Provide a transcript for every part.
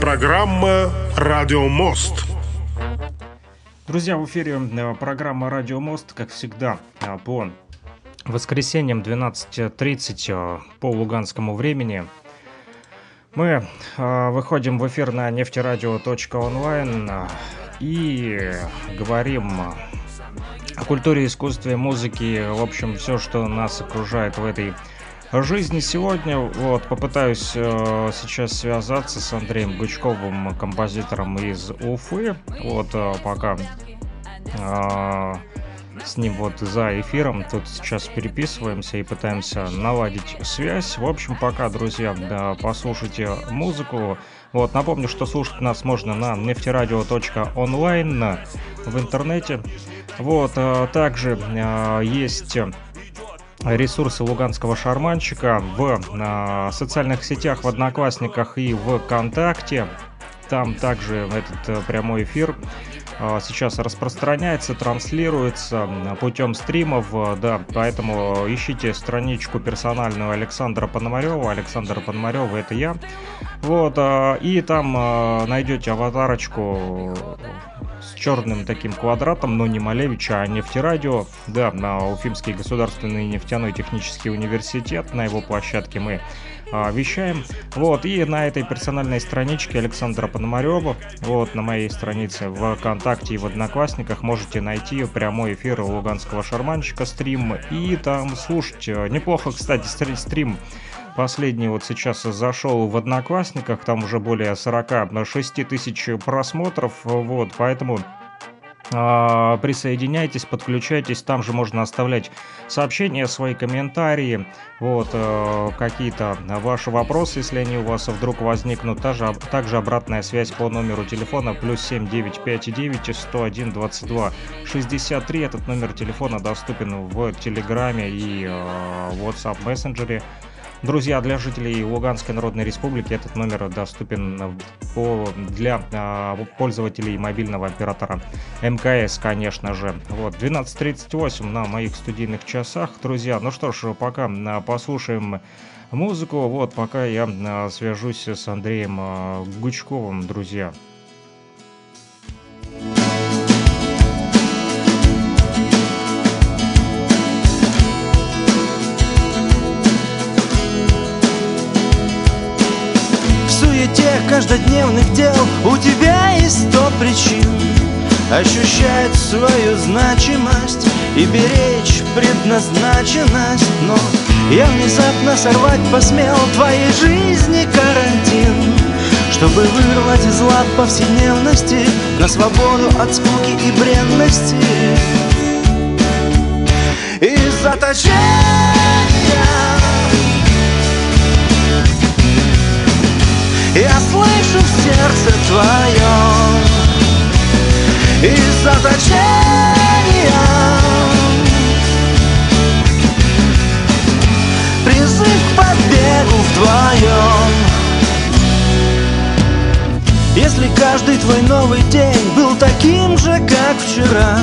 Программа «Радио Мост». Друзья, в эфире э, программа «Радио Мост», как всегда, э, по воскресеньям 12.30 э, по луганскому времени. Мы выходим в эфир на нефтерадио.онлайн и говорим о культуре, искусстве, музыке, в общем, все, что нас окружает в этой жизни сегодня. Вот, попытаюсь э, сейчас связаться с Андреем Гучковым, композитором из Уфы. Вот, э, пока э, с ним вот за эфиром тут сейчас переписываемся и пытаемся наладить связь. В общем, пока, друзья, да, послушайте музыку. Вот, напомню, что слушать нас можно на нефтерадио.онлайн в интернете. Вот, э, также э, есть ресурсы луганского шарманщика в э, социальных сетях, в Одноклассниках и ВКонтакте. Там также этот э, прямой эфир э, сейчас распространяется, транслируется путем стримов, э, да, поэтому ищите страничку персональную Александра Пономарева. Александр Пономарев это я. Вот, и там найдете аватарочку с черным таким квадратом, но не Малевича, а нефтерадио. Да, на Уфимский государственный нефтяной технический университет, на его площадке мы а, вещаем. Вот, и на этой персональной страничке Александра Пономарева, вот, на моей странице в ВКонтакте и в Одноклассниках можете найти прямой эфир Луганского шарманщика стрим и там слушать. Неплохо, кстати, стрим Последний вот сейчас зашел в Одноклассниках, там уже более 46 тысяч просмотров, вот, поэтому а, присоединяйтесь, подключайтесь, там же можно оставлять сообщения, свои комментарии, вот, э, какие-то ваши вопросы, если они у вас вдруг возникнут, также, также обратная связь по номеру телефона плюс 7959 101 22 63, этот номер телефона доступен в Телеграме и э, WhatsApp мессенджере, Друзья, для жителей Луганской Народной Республики этот номер доступен для а, пользователей мобильного оператора МКС, конечно же. Вот, 12.38 на моих студийных часах. Друзья, ну что ж, пока а, послушаем музыку. Вот, пока я а, свяжусь с Андреем Гучковым, друзья. Каждодневных дел. У тебя есть сто причин Ощущать свою значимость И беречь предназначенность. Но я внезапно сорвать посмел Твоей жизни карантин Чтобы вырвать из лап повседневности На свободу от скуки и бренности. Из заточения сердце твоем Из заточения Призыв к побегу вдвоем Если каждый твой новый день был таким же, как вчера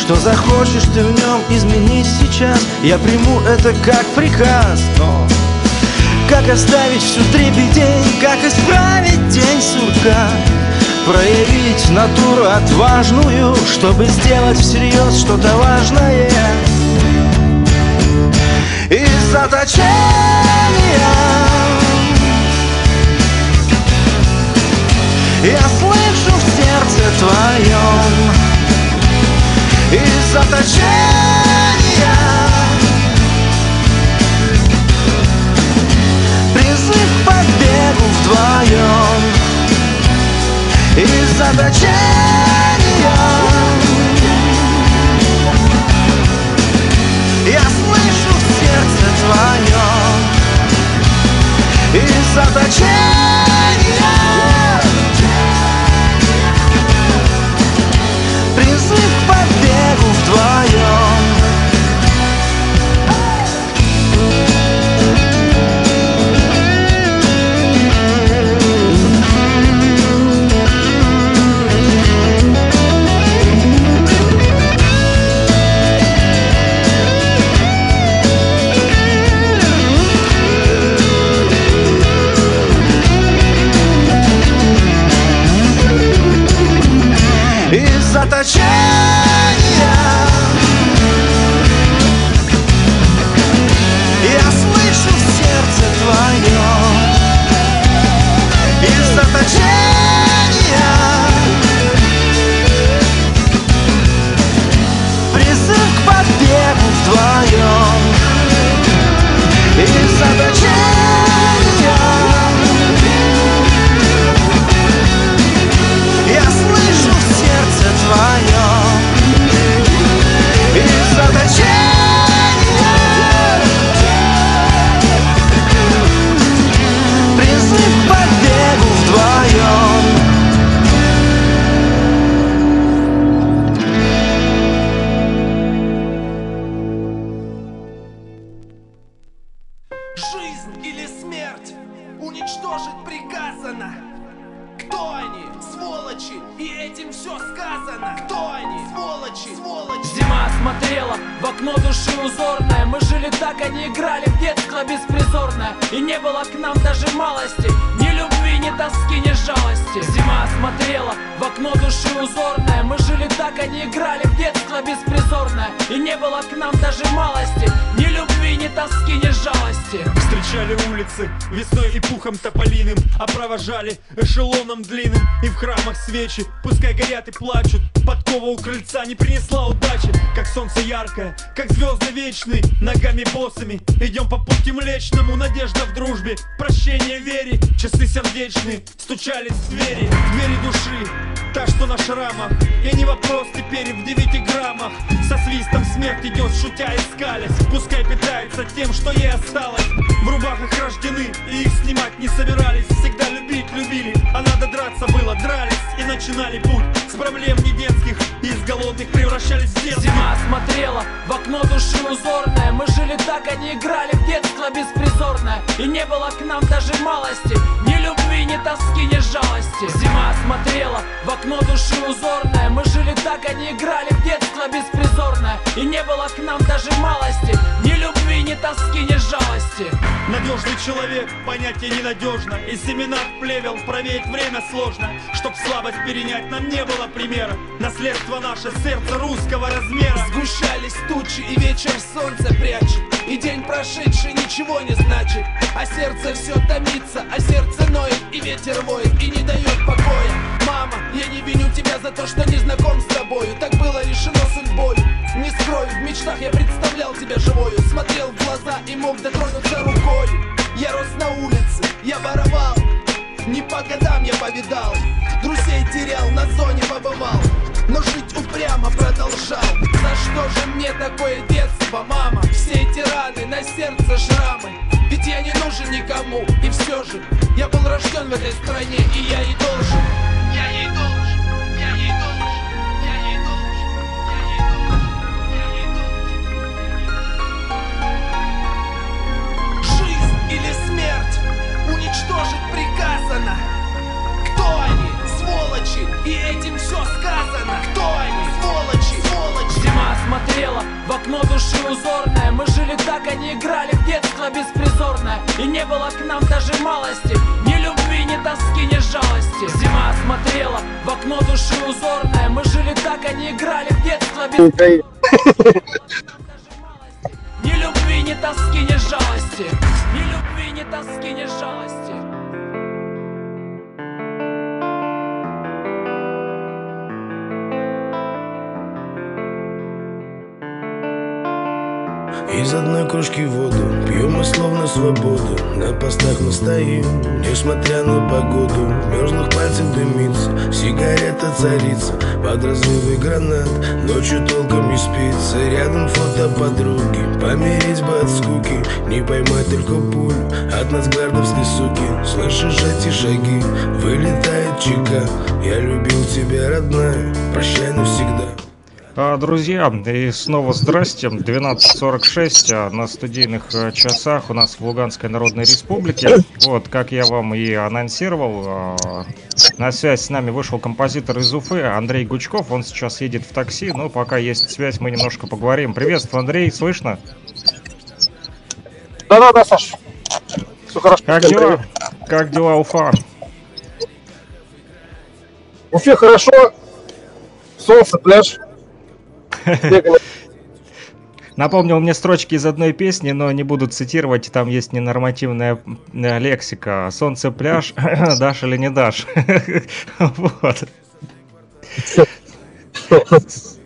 Что захочешь ты в нем изменить сейчас Я приму это как приказ, но как оставить всю дребедень, как исправить день сурка? Проявить натуру отважную, чтобы сделать всерьез что-то важное. Из заточения Я слышу в сердце твоем. Из заточения небу вдвоем Из-за Я слышу в сердце твоем. Из-за Призыв к побегу вдвоем. Из пухом тополиным А провожали эшелоном длинным. И в храмах свечи, пускай горят и плачут. Подкова у крыльца не принесла удачи. Как солнце яркое, как звезды вечные Ногами босыми. Идем по пути млечному Надежда в дружбе, прощение вере. Часы сердечные стучались в двери двери души, та, что на шрамах И не вопрос теперь в девяти граммах. Со свистом смерть идет, шутя и скалясь. Пускай питается тем, что ей осталось. В рубахах рождены и их снимать не собирались. Всегда любить любили, а надо драться было Дрались. И начинали путь с проблем не детских И из голодных превращались в детских. Зима смотрела в окно души узорное. Мы жили так, они играли в детство беспризорное. И не было к нам даже малости. Ни любви, ни тоски, ни жалости. Зима смотрела в окно души узорное Мы жили так, они играли в детство беспризорное. И не было к нам даже малости. Ни любви, ни тоски, ни жалости. Надежный человек, понятие ненадежно. И семена плевел, проверить время сложно. Чтоб слабость перенять, нам не было примера. Наследство наше, сердце русского размера. Сгущались тучи и вечер солнце прячет. И день прошедший ничего не значит. А сердце все томится, а сердце ноет И ветер воет и не дает покоя. Мама, я не виню тебя за то, что не знаком с тобою. Так было решено судьбою Не скрою, в мечтах я представлял тебя живою. Смотрел в глаза и мог дотронуться рукой. Я рос на улице, я воровал. Не по годам я повидал. Друзей терял, на зоне побывал Но жить упрямо продолжал За что же мне такое детство, мама? Все эти раны, на сердце шрамы. Ведь я не нужен никому И все же, я был рожден в этой стране И я ей должен. Я ей должен. Жизнь или смерть уничтожить приказано? Сволочи! И этим все сказано Кто они? Сволочи! Сволочи! Зима смотрела в окно души узорное Мы жили так, они играли в детство беспризорное И не было к нам даже малости Ни любви, ни тоски, ни жалости Зима смотрела в окно души узорное Мы жили так, они играли в детство беспризорное Ни любви, ни тоски, ни жалости Ни любви, ни тоски, ни жалости Из одной кружки воду Пьем мы словно свободу. На постах мы стоим Несмотря на погоду. Мерзлых пальцев дымится Сигарета царица. Под разрывы гранат Ночью толком не спится. Рядом фото подруги Помереть бы от скуки. Не поймать только пулю От нас гвардовской суки. Слышишь эти шаги Вылетает чека. Я любил тебя, родная Прощай навсегда друзья, и снова здрасте. 12.46 а, на студийных а, часах у нас в Луганской Народной Республике. Вот, как я вам и анонсировал, на связь с нами вышел композитор из Уфы Андрей Гучков. Он сейчас едет в такси, но пока есть связь, мы немножко поговорим. Приветствую, Андрей, слышно? Да-да-да, Саш. Все хорошо. Как дела? Как дела, Уфа? Уфе хорошо. Солнце, пляж. Напомнил мне строчки из одной песни, но не буду цитировать, там есть ненормативная э, лексика. Солнце, пляж, дашь или не дашь?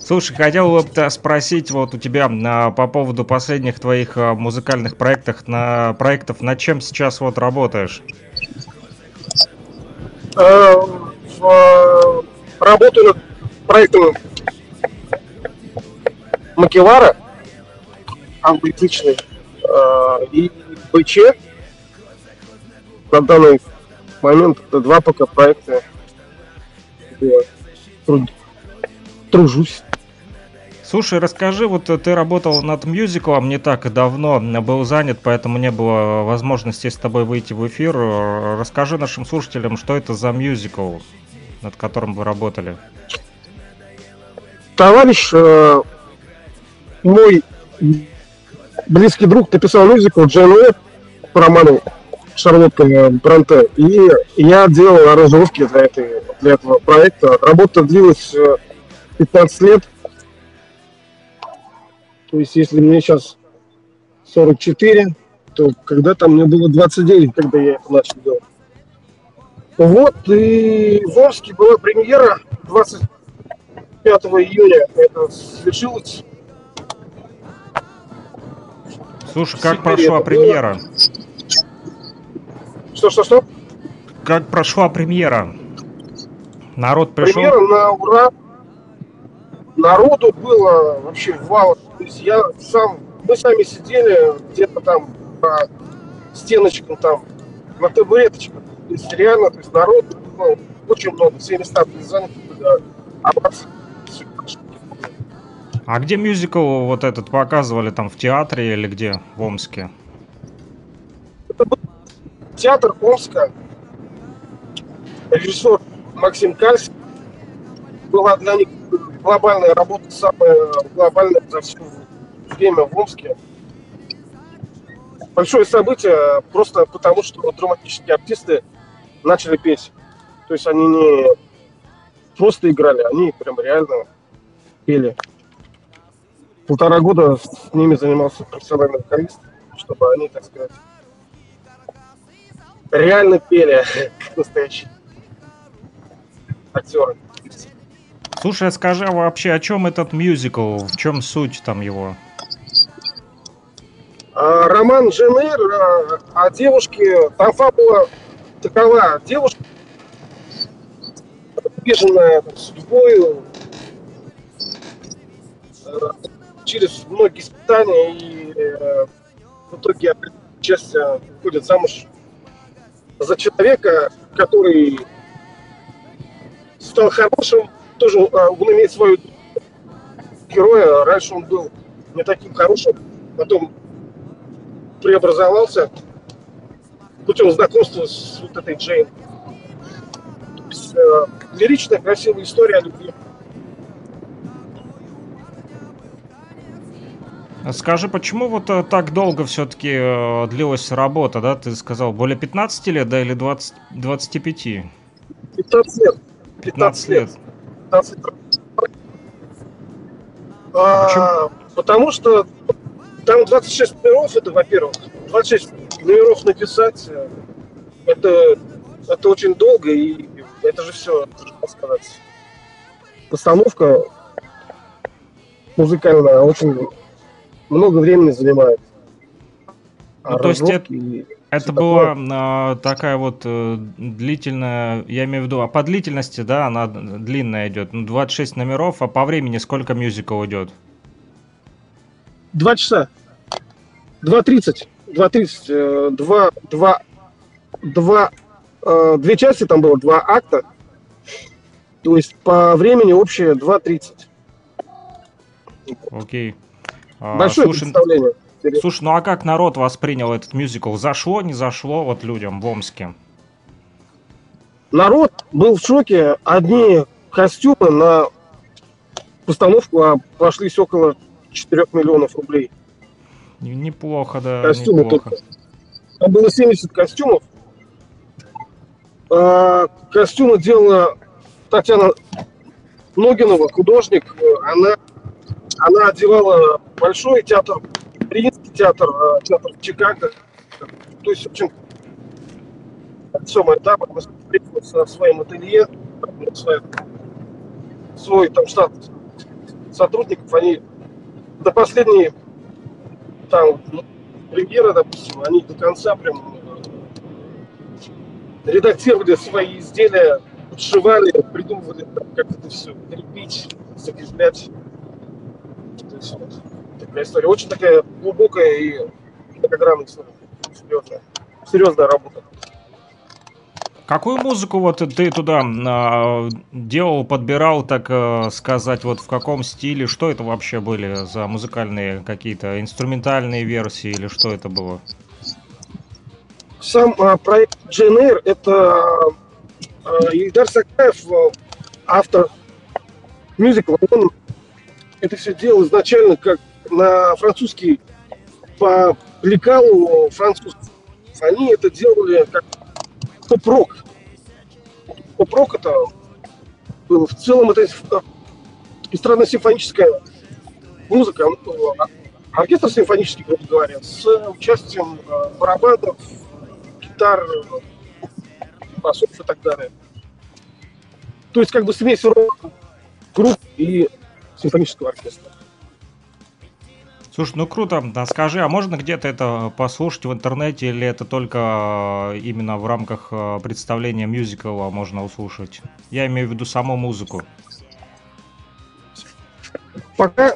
Слушай, хотел бы спросить вот у тебя на, по поводу последних твоих э, музыкальных проектов, на проектов, над чем сейчас вот работаешь? Э, работаю над проектом Макевара, англоязычный, э, и БЧ. На данный момент это два пока проекта, где труд, тружусь. Слушай, расскажи, вот ты работал над мюзиклом не так давно, был занят, поэтому не было возможности с тобой выйти в эфир. Расскажи нашим слушателям, что это за мюзикл, над которым вы работали. Товарищ э, мой близкий друг написал Джейн Уэбб по роману Шарлотка Бранте. И я делал аранжировки для, этой, для этого проекта. Работа длилась 15 э, лет. То есть, если мне сейчас 44, то когда-то мне было 29, когда я это начал делать. Вот, и в Омске была премьера 25 июня. Это свершилось Слушай, как прошла премьера? Что, что, что? Как прошла премьера? Народ пришел? Премьера на ура. Народу было вообще вау. То есть я сам, мы сами сидели где-то там по стеночкам там, на табуреточках. То есть реально, то есть народ было очень много, все места были заняты. А а где мюзикл вот этот показывали там в театре или где в Омске? Это был театр Омска. Режиссер Максим Кальский. Была для них глобальная работа, самая глобальная за все время в Омске. Большое событие просто потому, что драматические артисты начали петь. То есть они не просто играли, они прям реально пели полтора года с ними занимался профессиональный вокалист, чтобы они, так сказать, реально пели, как настоящие актеры. Слушай, а скажи а вообще, о чем этот мюзикл, в чем суть там его? А, роман Женер а, о девушке, там фабула такова, девушка, обиженная судьбой, через многие испытания и э, в итоге часть э, выходит замуж за человека, который стал хорошим, тоже э, он имеет свою героя. Раньше он был не таким хорошим, потом преобразовался путем знакомства с вот этой Джейн. Есть, э, лиричная, красивая история о любви. Скажи, почему вот э, так долго все-таки э, длилась работа, да? Ты сказал, более 15 лет, да, или 20, 25? 15 лет. 15, 15 лет. 15 лет. А, потому что там 26 номеров, это, во-первых, 26 номеров написать, э, это, это очень долго, и это же все, так сказать, постановка музыкальная очень много времени занимает. Ну, то есть это, это была а, такая вот э, длительная, я имею в виду, а по длительности, да, она длинная идет, ну, 26 номеров, а по времени сколько мюзикл идет? Два часа. 2.30. 2.30. Два, два, два, э, две части там было, два акта. То есть по времени общее 2.30. Окей. А, Большое слушай, представление. Слушай, ну а как народ воспринял этот мюзикл? Зашло, не зашло вот людям в Омске? Народ был в шоке. Одни костюмы на постановку обошлись около 4 миллионов рублей. Неплохо, да. Костюмы неплохо. только. Там было 70 костюмов. А, костюмы делала Татьяна Ногинова, художник. Она, она одевала большой театр Мариинский театр, э, театр Чикаго. То есть, в общем, самое, да, мы встретились в своем ателье, свой, свой там штат сотрудников, они до последней там премьеры, допустим, они до конца прям э, редактировали свои изделия, подшивали, придумывали, как это все крепить, закреплять. То есть, вот такая история. Очень такая глубокая и многогранная история. Серьезная. Серьезная работа. Какую музыку вот ты туда э, делал, подбирал, так э, сказать, вот в каком стиле? Что это вообще были за музыкальные какие-то инструментальные версии или что это было? Сам э, проект GNR это э, Ильдар Сакаев, автор мюзикла. Он это все делал изначально как на французский по лекалу французов. Они это делали как поп-рок. Поп-рок это было в целом это эстрадно-симфоническая музыка, оркестр симфонический, грубо говоря, с участием э, барабанов, гитар, басов и так далее. То есть как бы смесь рок, групп и симфонического оркестра. Слушай, ну круто. Да, скажи, а можно где-то это послушать в интернете или это только э, именно в рамках э, представления мюзикла можно услышать? Я имею в виду саму музыку. Пока,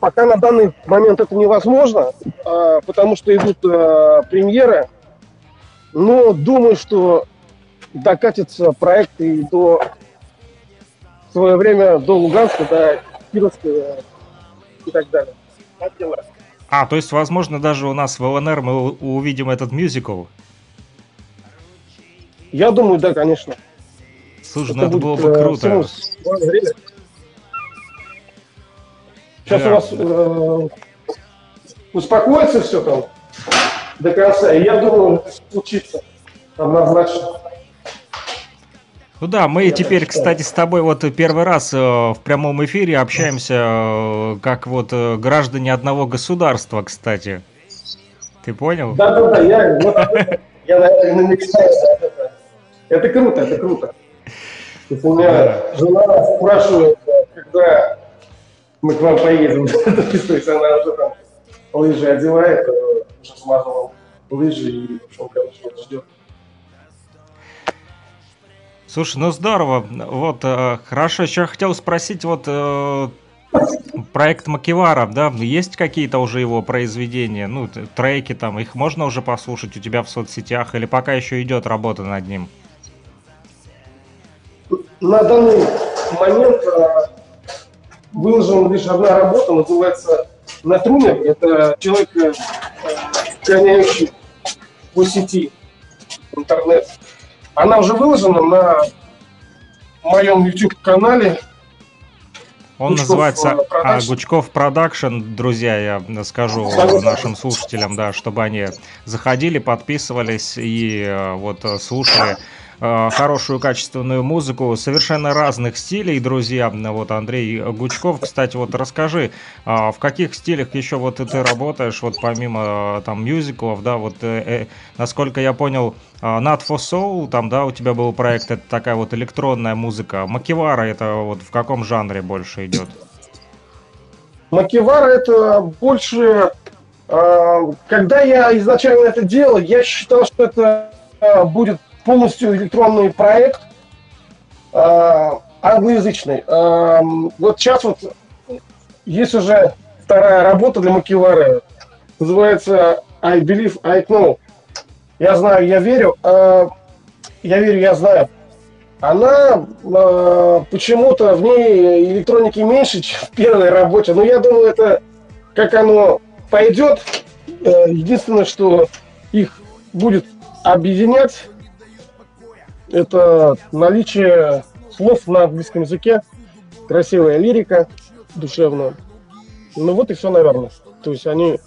пока на данный момент это невозможно, а, потому что идут а, премьеры. Но думаю, что докатится проект и до в свое время до Луганска, до Кировска и так далее. А, то есть, возможно, даже у нас в ЛНР мы увидим этот мюзикл? Я думаю, да, конечно. Слушай, ну это, это было бы э, круто. Сейчас да. у вас э, успокоится все там до конца, и я думаю, случится однозначно. Ну да, мы Я теперь, кстати, с тобой вот первый раз э, в прямом эфире общаемся э, как вот э, граждане одного государства, кстати. Ты понял? Да, да, да, я, вот, я наверное, намечтаю. Это, это круто, это круто. То есть у меня да. жена спрашивает, когда мы к вам поедем. То есть она уже там лыжи одевает, уже смазала лыжи и, в общем, короче, ждет. Слушай, ну здорово. Вот, э, хорошо. Еще хотел спросить, вот э, проект Макивара, да, есть какие-то уже его произведения, ну, треки там, их можно уже послушать у тебя в соцсетях или пока еще идет работа над ним? На данный момент э, выложена лишь одна работа, называется «На труме». Это человек, э, гоняющий по сети интернет она уже выложена на моем YouTube-канале. Он Гучков называется а, Гучков Продакшн, друзья, я скажу нашим слушателям, да, чтобы они заходили, подписывались и э, вот слушали Э, хорошую качественную музыку совершенно разных стилей, друзья. Вот Андрей Гучков, кстати, вот расскажи, а, в каких стилях еще вот ты работаешь, вот помимо там мюзиклов, да, вот э, э, насколько я понял, Not for Soul, там, да, у тебя был проект, это такая вот электронная музыка. Макивара, это вот в каком жанре больше идет? Макивара это больше... Э, когда я изначально это делал, я считал, что это э, будет полностью электронный проект, э, англоязычный. Э, вот сейчас вот есть уже вторая работа для Макивара. Называется I Believe, I Know. Я знаю, я верю. Э, я верю, я знаю. Она э, почему-то в ней электроники меньше, чем в первой работе. Но я думаю, это как оно пойдет. Э, единственное, что их будет объединять, это наличие слов на английском языке, красивая лирика, душевная. Ну вот и все, наверное. То есть они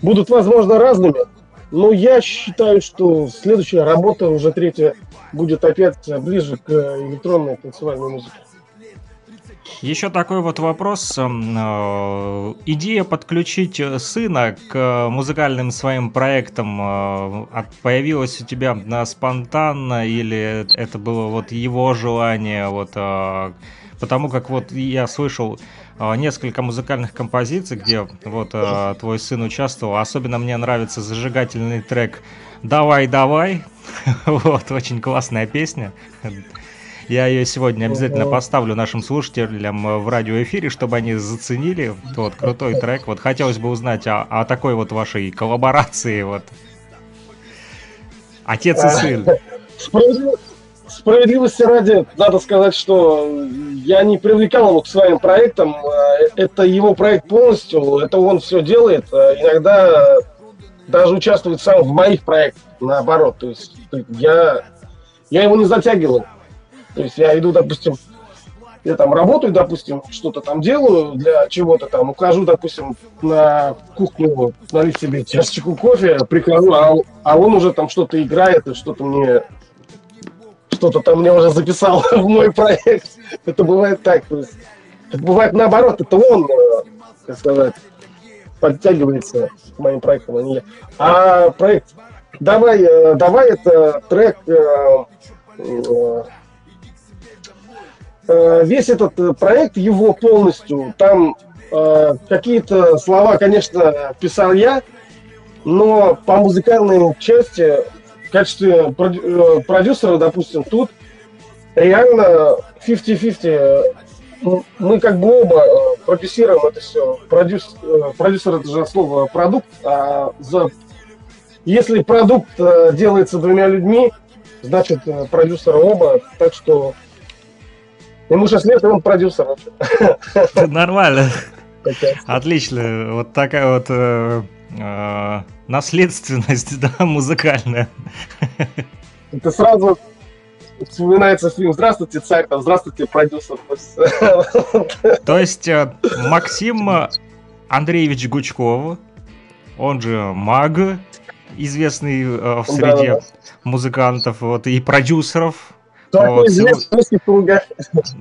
будут, возможно, разными, но я считаю, что следующая работа, уже третья, будет опять ближе к электронной танцевальной музыке. Еще такой вот вопрос. Эм, э, идея подключить сына к музыкальным своим проектам э, появилась у тебя спонтанно или это было вот его желание? Вот, э, потому как вот я слышал несколько музыкальных композиций, где вот твой сын участвовал. Особенно мне нравится зажигательный трек «Давай, давай». Вот, очень классная песня. Я ее сегодня обязательно поставлю нашим слушателям в радиоэфире, чтобы они заценили. Вот, крутой трек. Вот хотелось бы узнать о, о такой вот вашей коллаборации. Вот. Отец и а, сын. Справедливости ради, надо сказать, что я не привлекал его к своим проектам. Это его проект полностью, это он все делает. Иногда даже участвует сам в моих проектах, наоборот. То есть я, я его не затягивал. То есть я иду, допустим, я там работаю, допустим, что-то там делаю для чего-то там, ухожу, допустим, на кухню, налить себе чашечку кофе, прихожу, а, а он уже там что-то играет и что-то мне что-то там мне уже записал в мой проект. Это бывает так. То есть, это бывает наоборот, это он, э, как сказать, подтягивается к моим проектам, а не я. А проект «Давай, э, давай» это трек Э, весь этот э, проект, его полностью, там э, какие-то слова, конечно, писал я, но по музыкальной части, в качестве продюсера, допустим, тут реально 50-50. Мы как бы оба продюсируем это все. Продюс, продюсер это же слово продукт, а за, если продукт делается двумя людьми, значит продюсеры оба, так что Ему 6 лет, и он продюсер. Нормально. Отлично. Вот такая вот э, э, наследственность, да, музыкальная. Это сразу вспоминается фильм «Здравствуйте, царь», там «Здравствуйте, продюсер». То есть э, Максим Андреевич Гучков, он же Маг, известный в среде музыкантов вот, и продюсеров, Широко известный в узких кругах.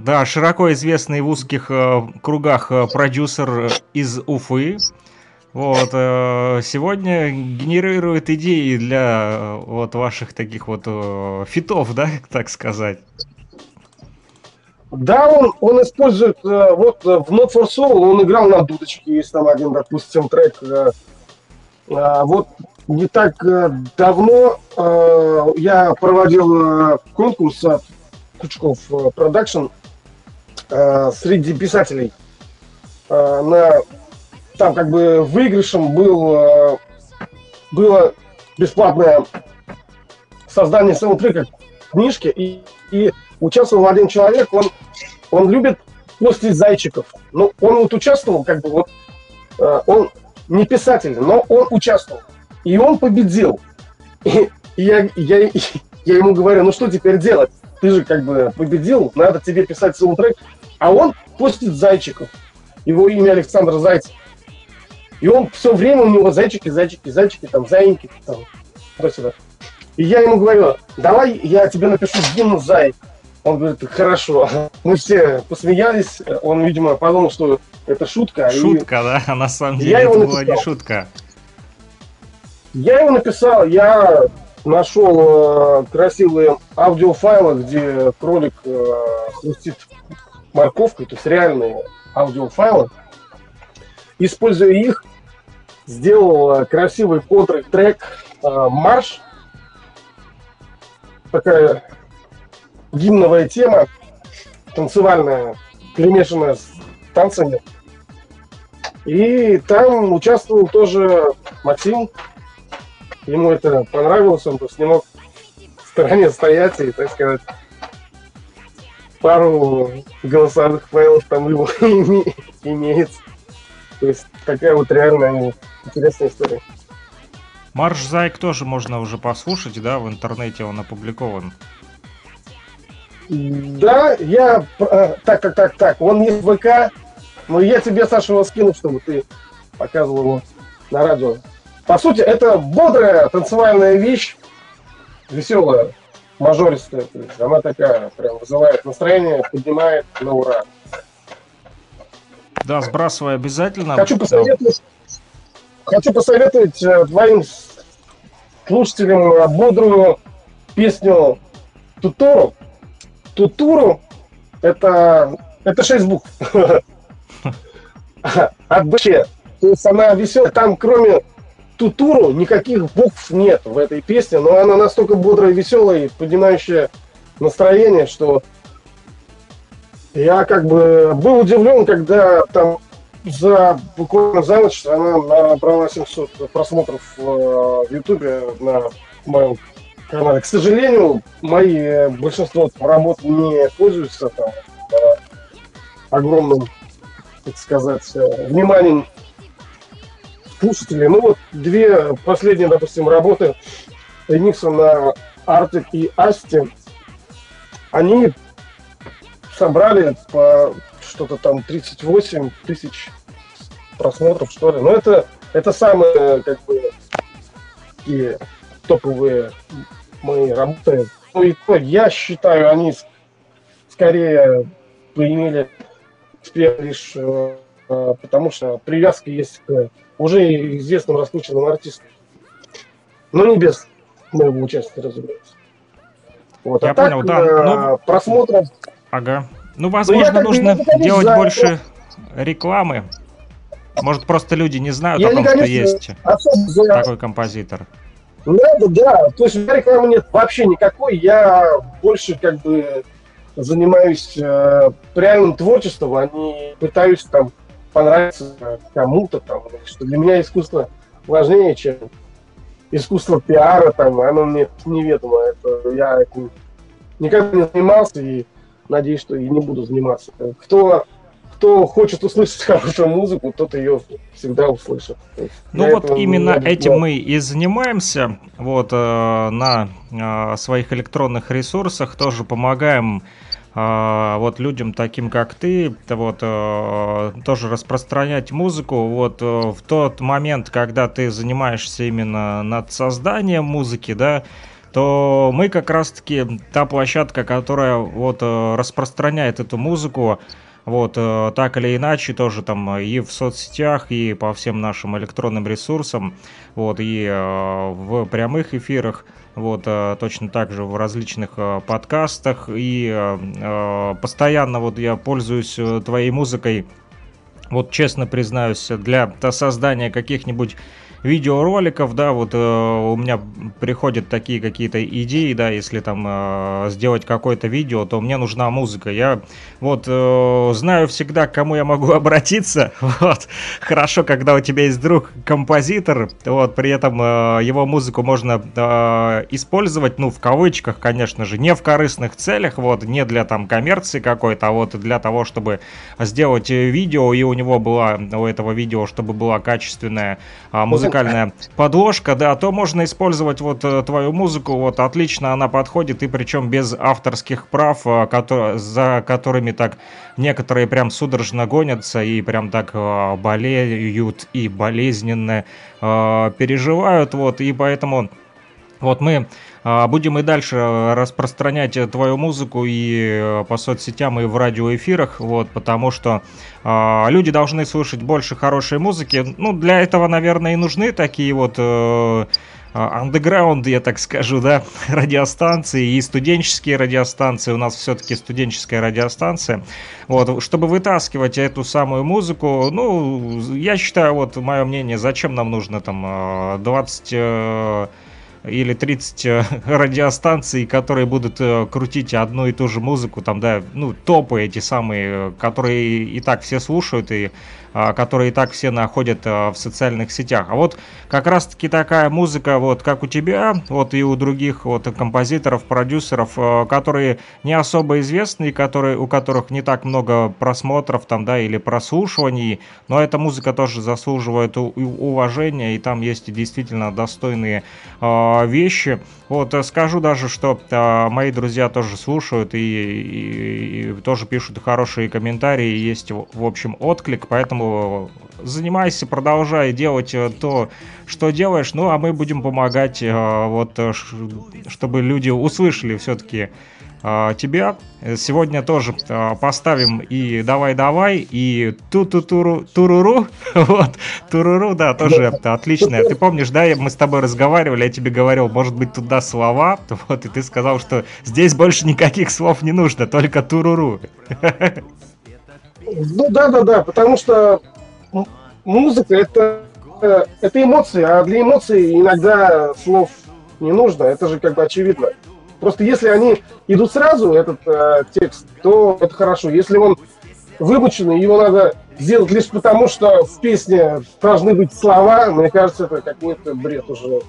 Да, широко известный в узких э, кругах э, продюсер из Уфы. Вот, э, сегодня генерирует идеи для э, вот ваших таких вот э, фитов, да, так сказать. Да, он, он использует, э, вот э, в Not for Soul он играл на дудочке, есть там один, допустим, трек. Э, э, вот не так э, давно э, я проводил э, конкурс от Гучков Продакшн э, среди писателей. Э, на, там как бы выигрышем был, э, было бесплатное создание саундтрека книжки, и, и участвовал один человек, он, он любит постить зайчиков. Ну, он вот участвовал, как бы вот, э, он не писатель, но он участвовал. И он победил. И, я, я, я ему говорю, ну что теперь делать? Ты же как бы победил, надо тебе писать саундтрек. А он постит зайчиков. Его имя Александр Зайцев. И он все время у него зайчики, зайчики, зайчики, там, зайки, там, туда И я ему говорю, давай я тебе напишу гимн зай. Он говорит, хорошо. Мы все посмеялись. Он, видимо, подумал, что это шутка. Шутка, и... да? А на самом деле я это была не шутка. Я его написал, я нашел э, красивые аудиофайлы, где кролик э, хрустит морковкой, то есть реальные аудиофайлы. используя их, сделал красивый бодрый трек «Марш». Такая гимновая тема, танцевальная, перемешанная с танцами. И там участвовал тоже Максим. Ему это понравилось, он просто не мог в стороне стоять и, так сказать, пару голосовых файлов там его имеется. То есть такая вот реально интересная история. Марш Зайк тоже можно уже послушать, да, в интернете он опубликован. Да, я... Э, так, так, так, так, он не в ВК, но я тебе, Саша, его скину, чтобы ты показывал его на радио. По сути, это бодрая танцевальная вещь, веселая, мажористая. То есть она такая, прям вызывает настроение, поднимает на ура. Да, сбрасывай обязательно. Хочу посоветовать, хочу посоветовать э, твоим слушателям э, бодрую песню Тутуру. Тутуру это, это 6 букв. От Б. То есть она веселая. Там кроме Тутуру никаких букв нет в этой песне, но она настолько бодрая, веселая и поднимающая настроение, что я как бы был удивлен, когда там за буквально за ночь она набрала 700 просмотров э, в Ютубе на моем канале. К сожалению, мои э, большинство работ не пользуются там э, огромным, так сказать, э, вниманием слушателей. Ну вот две последние, допустим, работы ремикса на Артик и Асти, они собрали по что-то там 38 тысяч просмотров, что ли. Но это, это самые, как бы, такие топовые мои работы. Ну и то, я считаю, они скорее поимели успех лишь э, потому, что привязка есть к уже известным раскрученным артистам. Но не без моего участия, разумеется. Вот. Я а понял, так, да. Э, ну, просмотров... Ага. Ну, возможно, ну, нужно делать за... больше рекламы. Может, просто люди не знают я о том, что есть за... такой композитор. Надо, да. То есть у меня рекламы нет вообще никакой. Я больше как бы занимаюсь э, реальным творчеством, а не пытаюсь там понравиться кому-то там. Что для меня искусство важнее, чем искусство пиара там. Оно мне неведомо. Это я этим никогда не занимался и надеюсь, что и не буду заниматься. Кто кто хочет услышать хорошую музыку, тот ее всегда услышит. Ну вот именно этим мы и занимаемся. Вот э, на э, своих электронных ресурсах тоже помогаем вот людям таким как ты, вот э, тоже распространять музыку. Вот э, в тот момент, когда ты занимаешься именно над созданием музыки, да, то мы как раз-таки та площадка, которая вот э, распространяет эту музыку, вот, так или иначе, тоже там и в соцсетях, и по всем нашим электронным ресурсам, вот, и в прямых эфирах, вот, э, точно так же в различных подкастах, и постоянно вот я пользуюсь твоей музыкой, вот честно признаюсь, для создания каких-нибудь видеороликов, да, вот э, у меня приходят такие какие-то идеи, да, если там э, сделать какое-то видео, то мне нужна музыка. Я вот э, знаю всегда, к кому я могу обратиться. Вот. Хорошо, когда у тебя есть друг композитор, вот, при этом э, его музыку можно э, использовать, ну, в кавычках, конечно же, не в корыстных целях, вот, не для там коммерции какой-то, а вот для того, чтобы сделать видео, и у него была, у этого видео, чтобы была качественная э, музыка музыкальная подложка, да, то можно использовать вот э, твою музыку, вот отлично она подходит, и причем без авторских прав, э, за которыми так некоторые прям судорожно гонятся и прям так э, болеют и болезненно переживают, вот, и поэтому вот мы а, будем и дальше распространять твою музыку и э, по соцсетям, и в радиоэфирах, вот, потому что э, люди должны слушать больше хорошей музыки. Ну, для этого, наверное, и нужны такие вот э, андеграунд, я так скажу, да, радиостанции и студенческие радиостанции. У нас все-таки студенческая радиостанция. Вот, чтобы вытаскивать эту самую музыку, ну, я считаю, вот мое мнение, зачем нам нужно там 20 или 30 э, радиостанций, которые будут э, крутить одну и ту же музыку, там, да, ну, топы эти самые, которые и так все слушают, и которые и так все находят а, в социальных сетях. А вот как раз-таки такая музыка, вот как у тебя, вот и у других вот композиторов, продюсеров, а, которые не особо известны, которые, у которых не так много просмотров там, да, или прослушиваний, но эта музыка тоже заслуживает уважения, и там есть действительно достойные вещи. Вот скажу даже, что мои друзья тоже слушают и, и, и тоже пишут хорошие комментарии, есть в общем отклик, поэтому Поэтому занимайся, продолжай делать э, то, что делаешь. Ну, а мы будем помогать, э, вот, э, чтобы люди услышали все-таки тебя. Сегодня тоже поставим и давай-давай, и ту-ту-туру, туруру. Вот, туруру, да, тоже отличное. Ты помнишь, да, мы с тобой разговаривали, я тебе говорил, может быть, туда слова, вот, и ты сказал, что здесь больше никаких слов не нужно, только туруру. Ну да, да, да, потому что музыка это, это эмоции, а для эмоций иногда слов не нужно, это же как бы очевидно. Просто если они идут сразу, этот э, текст, то это хорошо. Если он вымученный, его надо сделать лишь потому, что в песне должны быть слова, мне кажется, это какой-то бред уже.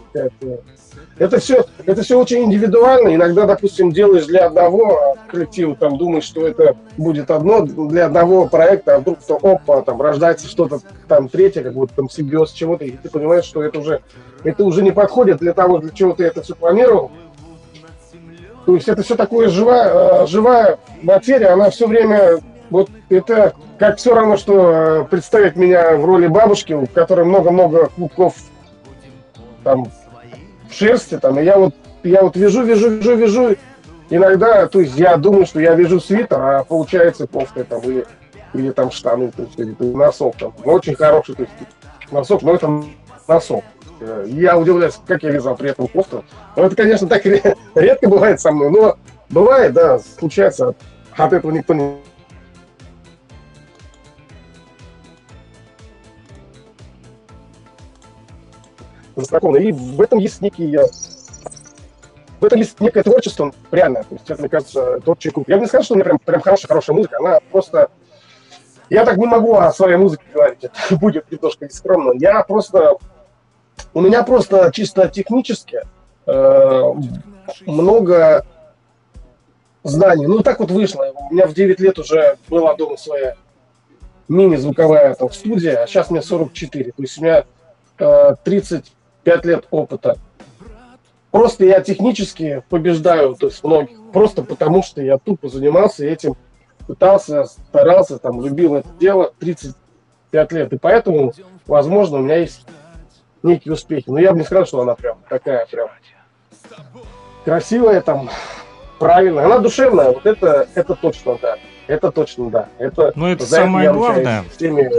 Это все, это все очень индивидуально. Иногда, допустим, делаешь для одного коллектива, там думаешь, что это будет одно для одного проекта, а вдруг то опа, там рождается что-то там третье, как будто там симбиоз чего-то, и ты понимаешь, что это уже, это уже не подходит для того, для чего ты это все планировал. То есть это все такое живая, э, живая материя, она все время вот это как все равно, что э, представить меня в роли бабушки, у которой много-много клубков там в шерсти, там, и я вот, я вот вяжу, вяжу, вяжу, вяжу, иногда, то есть я думаю, что я вяжу свитер, а получается кофта там, или, или там штаны, то есть, или носок там, ну, очень хороший, то есть носок, но это носок. Я удивляюсь, как я вязал при этом кофту. Но это, конечно, так редко бывает со мной, но бывает, да, случается, от этого никто не застрахованы. И в этом есть некий в этом есть некое творчество реальное. То есть это, мне кажется, творческий клуб. Я бы не сказал, что у меня прям, прям хорошая, хорошая музыка. Она просто... Я так не могу о своей музыке говорить. Это будет немножко нескромно. Я просто... У меня просто чисто технически э, много знаний. Ну, так вот вышло. У меня в 9 лет уже была дома своя мини-звуковая там, студия, а сейчас мне 44. То есть у меня э, 30 5 лет опыта. Просто я технически побеждаю, то есть многих, просто потому что я тупо занимался этим, пытался, старался, там, любил это дело 35 лет. И поэтому, возможно, у меня есть некие успехи. Но я бы не сказал, что она прям такая прям красивая, там, правильная. Она душевная, вот это, это точно да. Это точно да. Это, ну, это самое главное. Всеми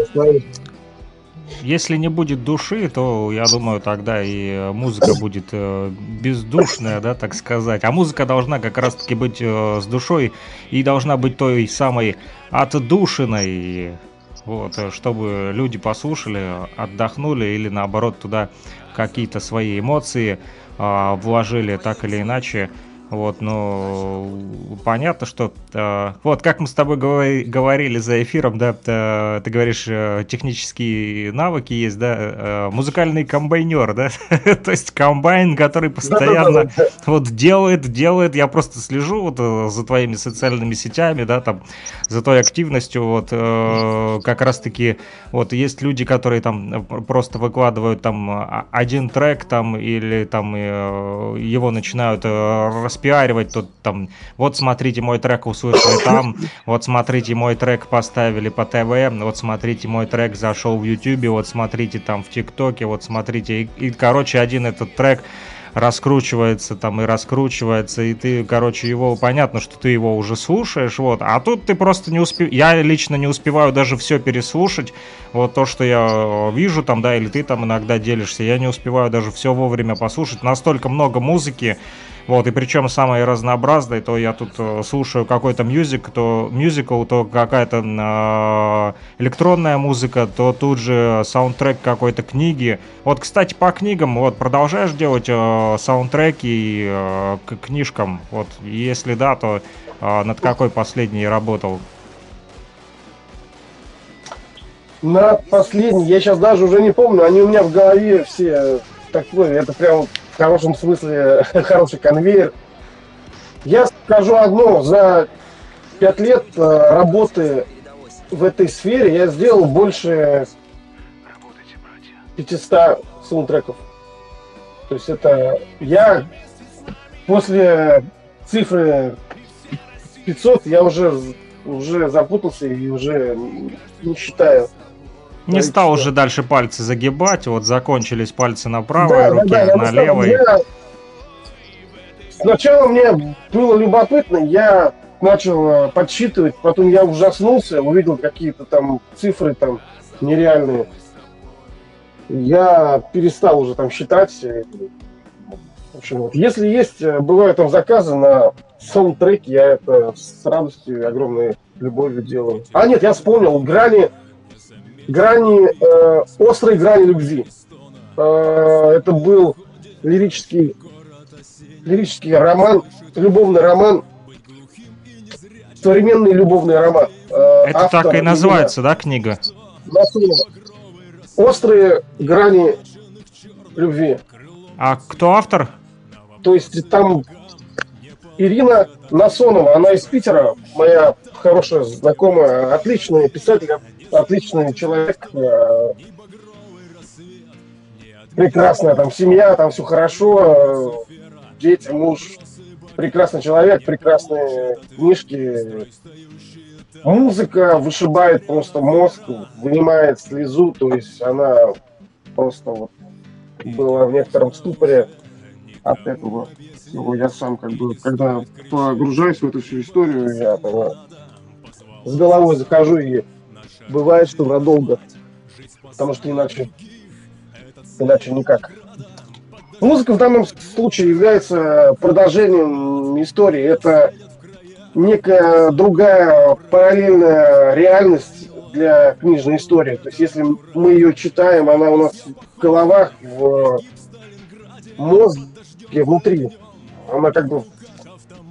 если не будет души, то я думаю, тогда и музыка будет э, бездушная, да, так сказать. А музыка должна как раз-таки быть э, с душой и должна быть той самой отдушиной, вот, чтобы люди послушали, отдохнули или наоборот туда какие-то свои эмоции э, вложили так или иначе. Вот, ну, понятно, что... Э, вот, как мы с тобой говори, говорили за эфиром, да, э, ты говоришь, э, технические навыки есть, да, э, музыкальный комбайнер, да, то есть комбайн, который постоянно вот делает, делает, я просто слежу вот э, за твоими социальными сетями, да, там, за той активностью, вот, э, как раз-таки, вот, есть люди, которые там просто выкладывают там а, один трек, там, или там э, его начинают э, распиаривать, тут там, вот смотрите, мой трек услышали там, вот смотрите, мой трек поставили по ТВ, вот смотрите, мой трек зашел в Ютубе, вот смотрите там в ТикТоке, вот смотрите, и, и короче, один этот трек раскручивается там и раскручивается, и ты, короче, его, понятно, что ты его уже слушаешь, вот, а тут ты просто не успеваешь, я лично не успеваю даже все переслушать, вот то, что я вижу там, да, или ты там иногда делишься, я не успеваю даже все вовремя послушать, настолько много музыки, вот, и причем самые разнообразные, то я тут э, слушаю какой-то мюзик, то мюзикл, то какая-то э, электронная музыка, то тут же саундтрек какой-то книги. Вот, кстати, по книгам, вот, продолжаешь делать э, саундтреки э, к книжкам? Вот, если да, то э, над какой последней работал? На последний, я сейчас даже уже не помню, они у меня в голове все такое, это прям хорошем смысле хороший конвейер. Я скажу одно, за пять лет э, работы в этой сфере я сделал больше 500 саундтреков. То есть это я после цифры 500 я уже уже запутался и уже не считаю. Не стал уже дальше пальцы загибать, вот закончились пальцы на правой да, руке, да, да, на левой. Я... Сначала мне было любопытно, я начал э, подсчитывать, потом я ужаснулся, увидел какие-то там цифры там нереальные. Я перестал уже там считать. В общем, вот. Если есть, э, бывают там заказы на саундтреки, я это с радостью и огромной любовью делаю. А нет, я вспомнил, грани грани, э, острой грани любви. Э, это был лирический, лирический роман, любовный роман, современный любовный роман. Э, это так и называется, да, книга? Острые грани любви. А кто автор? То есть там Ирина Насонова, она из Питера, моя хорошая знакомая, отличная писатель, отличный человек, э, прекрасная там семья, там все хорошо, дети, муж, прекрасный человек, прекрасные книжки. Музыка вышибает просто мозг, вынимает слезу, то есть она просто вот была в некотором ступоре от этого всего. Я сам как бы, когда погружаюсь в эту всю историю, я тогда с головой захожу и бывает, что надолго. Потому что иначе, иначе никак. Музыка в данном случае является продолжением истории. Это некая другая параллельная реальность для книжной истории. То есть если мы ее читаем, она у нас в головах, в мозге, внутри. Она как бы в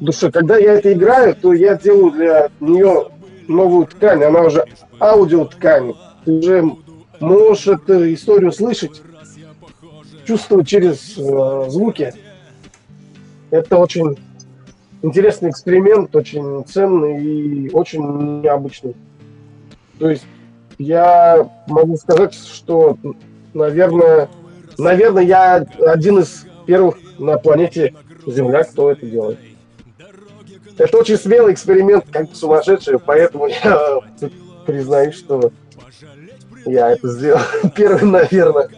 душе. Когда я это играю, то я делаю для нее новую ткань, она уже аудиоткань. Ты уже можешь эту историю слышать, чувствовать через э, звуки. Это очень интересный эксперимент, очень ценный и очень необычный. То есть я могу сказать, что, наверное, наверное, я один из первых на планете Земля, кто это делает. Это очень смелый эксперимент, как сумасшедший, поэтому я признаюсь, что я это сделал первым, наверное.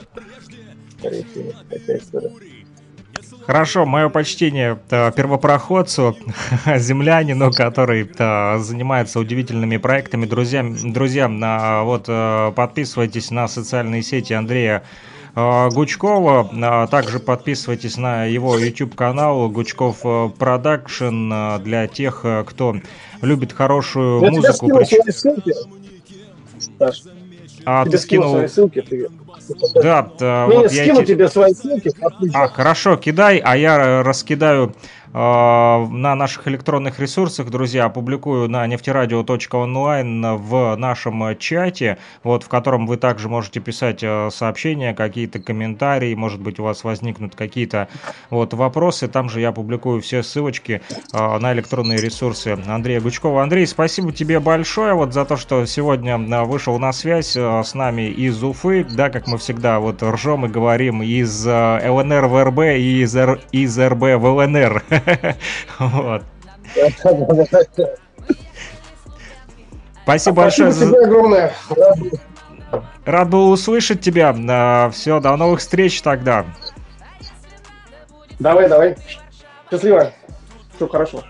Хорошо, мое почтение первопроходцу, землянину, который занимается удивительными проектами. Друзья, друзья вот э, подписывайтесь на социальные сети Андрея э, Гучкова. А также подписывайтесь на его YouTube-канал Гучков э, Продакшн для тех, кто любит хорошую Я музыку. А ты скинул свои ссылки, ты... Да, да вот я скину тебе свои ссылки. А, хорошо, кидай, а я раскидаю на наших электронных ресурсах, друзья, опубликую на нефтерадио.онлайн в нашем чате, вот, в котором вы также можете писать э, сообщения, какие-то комментарии, может быть, у вас возникнут какие-то вот вопросы, там же я публикую все ссылочки э, на электронные ресурсы Андрея Гучкова. Андрей, спасибо тебе большое вот за то, что сегодня э, вышел на связь с нами из Уфы, да, как мы всегда вот ржем и говорим, из ЛНР в РБ и из, Р... из РБ в ЛНР. Вот. Спасибо большое. Спасибо тебе огромное. Рад был услышать тебя. Все, до новых встреч тогда. Давай, давай. Счастливо. Все хорошо.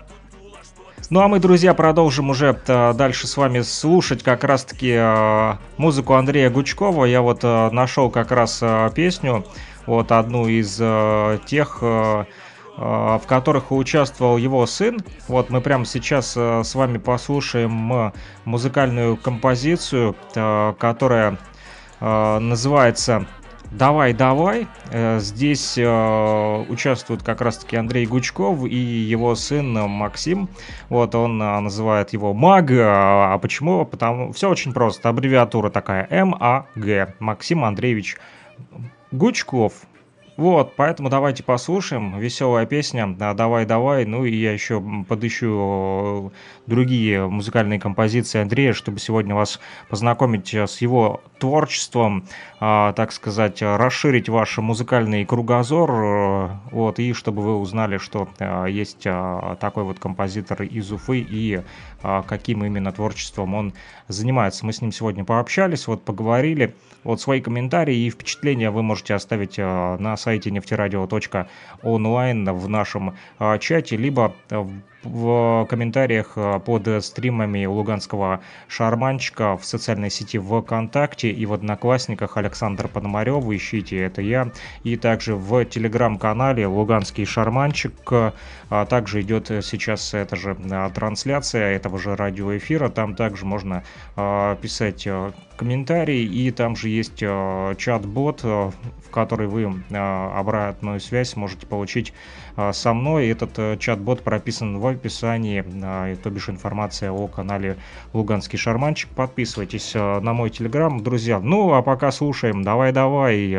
Ну а мы, друзья, продолжим уже э, дальше с вами слушать как раз-таки э, музыку Андрея Гучкова. Я вот нашел как раз песню, вот одну из тех, в которых участвовал его сын. Вот мы прямо сейчас с вами послушаем музыкальную композицию, которая называется Давай, давай. Э, здесь э, участвуют как раз-таки Андрей Гучков и его сын Максим. Вот он э, называет его МАГ. А почему? Потому все очень просто. Аббревиатура такая МАГ. Максим Андреевич Гучков. Вот, поэтому давайте послушаем. Веселая песня. Давай, давай. Ну и я еще подыщу другие музыкальные композиции Андрея, чтобы сегодня вас познакомить с его творчеством, а, так сказать, расширить ваш музыкальный кругозор, э, вот, и чтобы вы узнали, что э, есть э, такой вот композитор из Уфы и каким именно творчеством он занимается. Мы с ним сегодня пообщались, вот поговорили, вот свои комментарии и впечатления вы можете оставить на сайте нефтерадио.онлайн в нашем чате, либо в комментариях э, под стримами луганского шарманчика в социальной сети ВКонтакте и в Одноклассниках Александр Пономарев, ищите, это я, и также в телеграм-канале Луганский шарманчик, а также идет сейчас эта же э, трансляция этого же радиоэфира, там также можно э, писать комментарии, и там же есть чат-бот, в который вы обратную связь можете получить со мной. Этот чат-бот прописан в описании, а, то бишь информация о канале Луганский Шарманчик. Подписывайтесь на мой телеграм, друзья. Ну, а пока слушаем, давай-давай,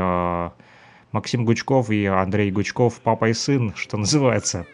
Максим Гучков и Андрей Гучков, папа и сын, что называется.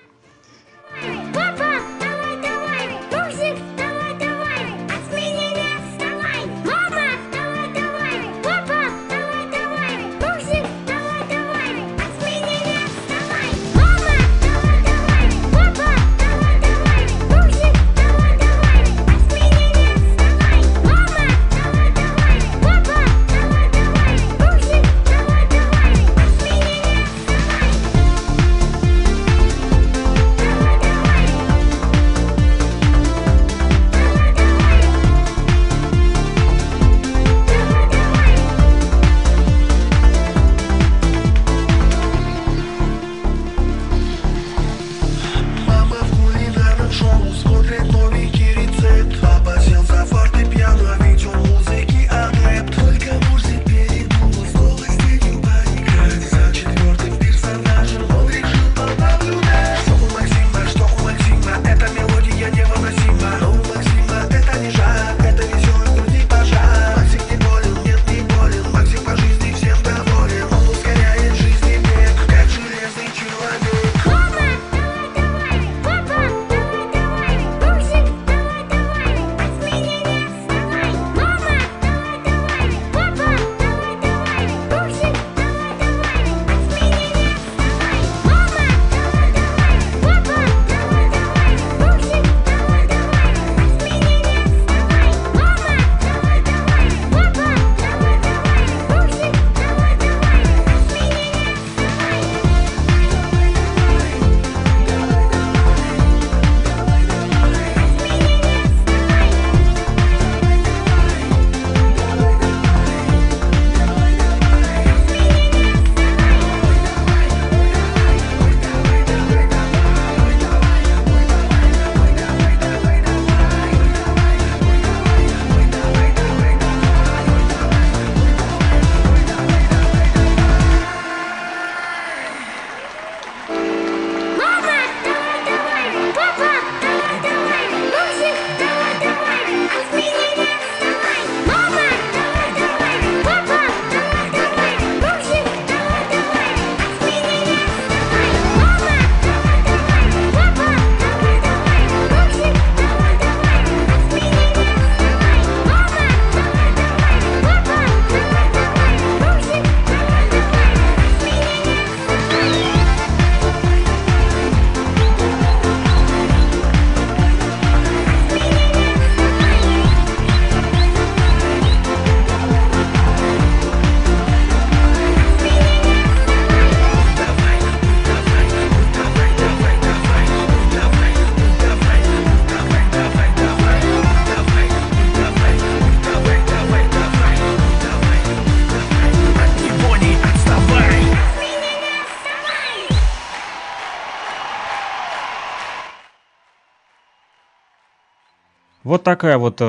Вот такая вот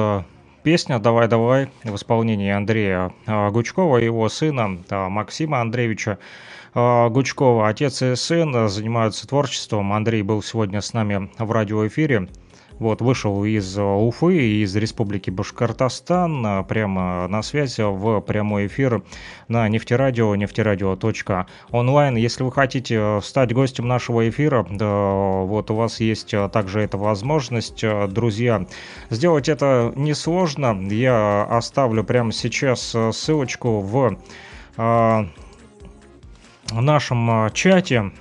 песня «Давай-давай» в исполнении Андрея Гучкова и его сына Максима Андреевича. Гучкова. Отец и сын занимаются творчеством. Андрей был сегодня с нами в радиоэфире. Вот, вышел из Уфы, из Республики Башкортостан, прямо на связь в прямой эфир на нефтерадио, нефтерадио.онлайн. Если вы хотите стать гостем нашего эфира, вот у вас есть также эта возможность, друзья. Сделать это несложно. Я оставлю прямо сейчас ссылочку в нашем чате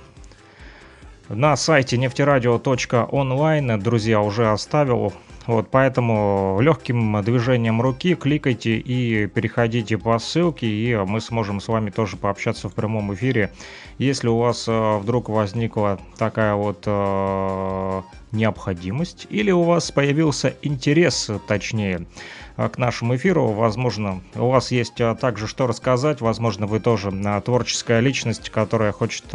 на сайте нефтерадио.онлайн, друзья, уже оставил. Вот, поэтому легким движением руки кликайте и переходите по ссылке, и мы сможем с вами тоже пообщаться в прямом эфире. Если у вас э, вдруг возникла такая вот э, необходимость, или у вас появился интерес, точнее, к нашему эфиру. Возможно, у вас есть а, также что рассказать. Возможно, вы тоже а, творческая личность, которая хочет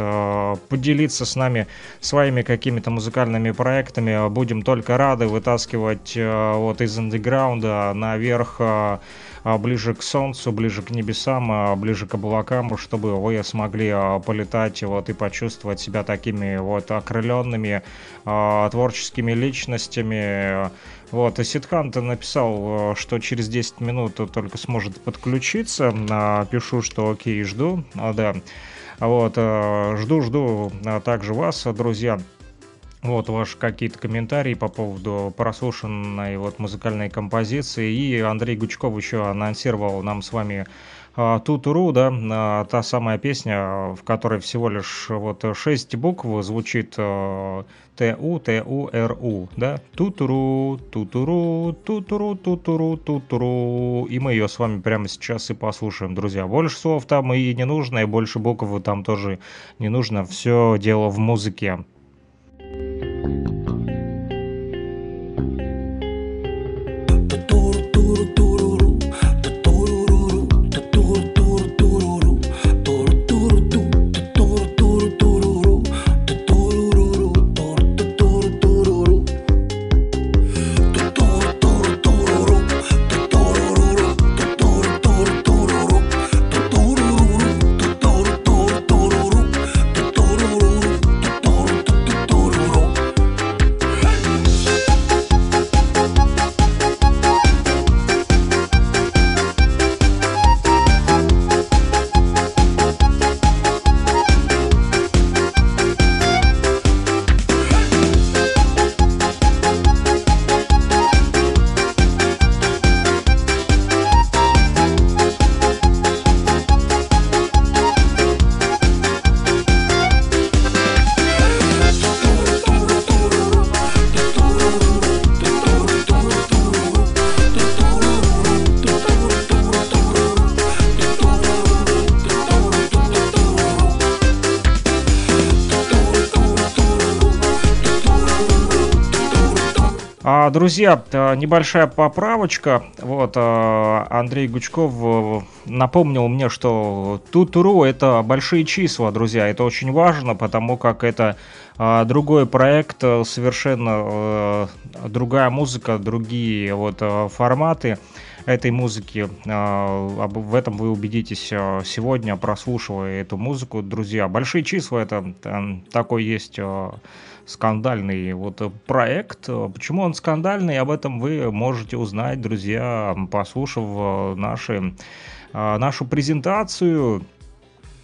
поделиться с нами своими какими-то музыкальными проектами. Будем только рады вытаскивать вот из андеграунда наверх ближе к солнцу, ближе к небесам, ближе к облакам, чтобы вы смогли полетать вот и почувствовать себя такими вот окрыленными творческими личностями, вот, и Сидханта написал, э, что через 10 минут только сможет подключиться. Пишу, что окей, жду. А, да. Вот, э, жду, жду а также вас, друзья. Вот ваши какие-то комментарии по поводу прослушанной вот музыкальной композиции. И Андрей Гучков еще анонсировал нам с вами Тутуру, да, а, та самая песня, в которой всего лишь вот шесть букв звучит ТУ, ТУ, РУ, да, Тутуру, Тутуру, Тутуру, Тутуру, Тутуру, и мы ее с вами прямо сейчас и послушаем, друзья. Больше слов там и не нужно, и больше букв там тоже не нужно, все дело в музыке. Друзья, э, небольшая поправочка. Вот э, Андрей Гучков э, напомнил мне, что Тутуру это большие числа, друзья. Это очень важно, потому как это другой проект, совершенно другая музыка, другие вот форматы этой музыки. В этом вы убедитесь сегодня, прослушивая эту музыку, друзья. Большие числа это такой есть скандальный вот проект. Почему он скандальный, об этом вы можете узнать, друзья, послушав э, наши, э, нашу презентацию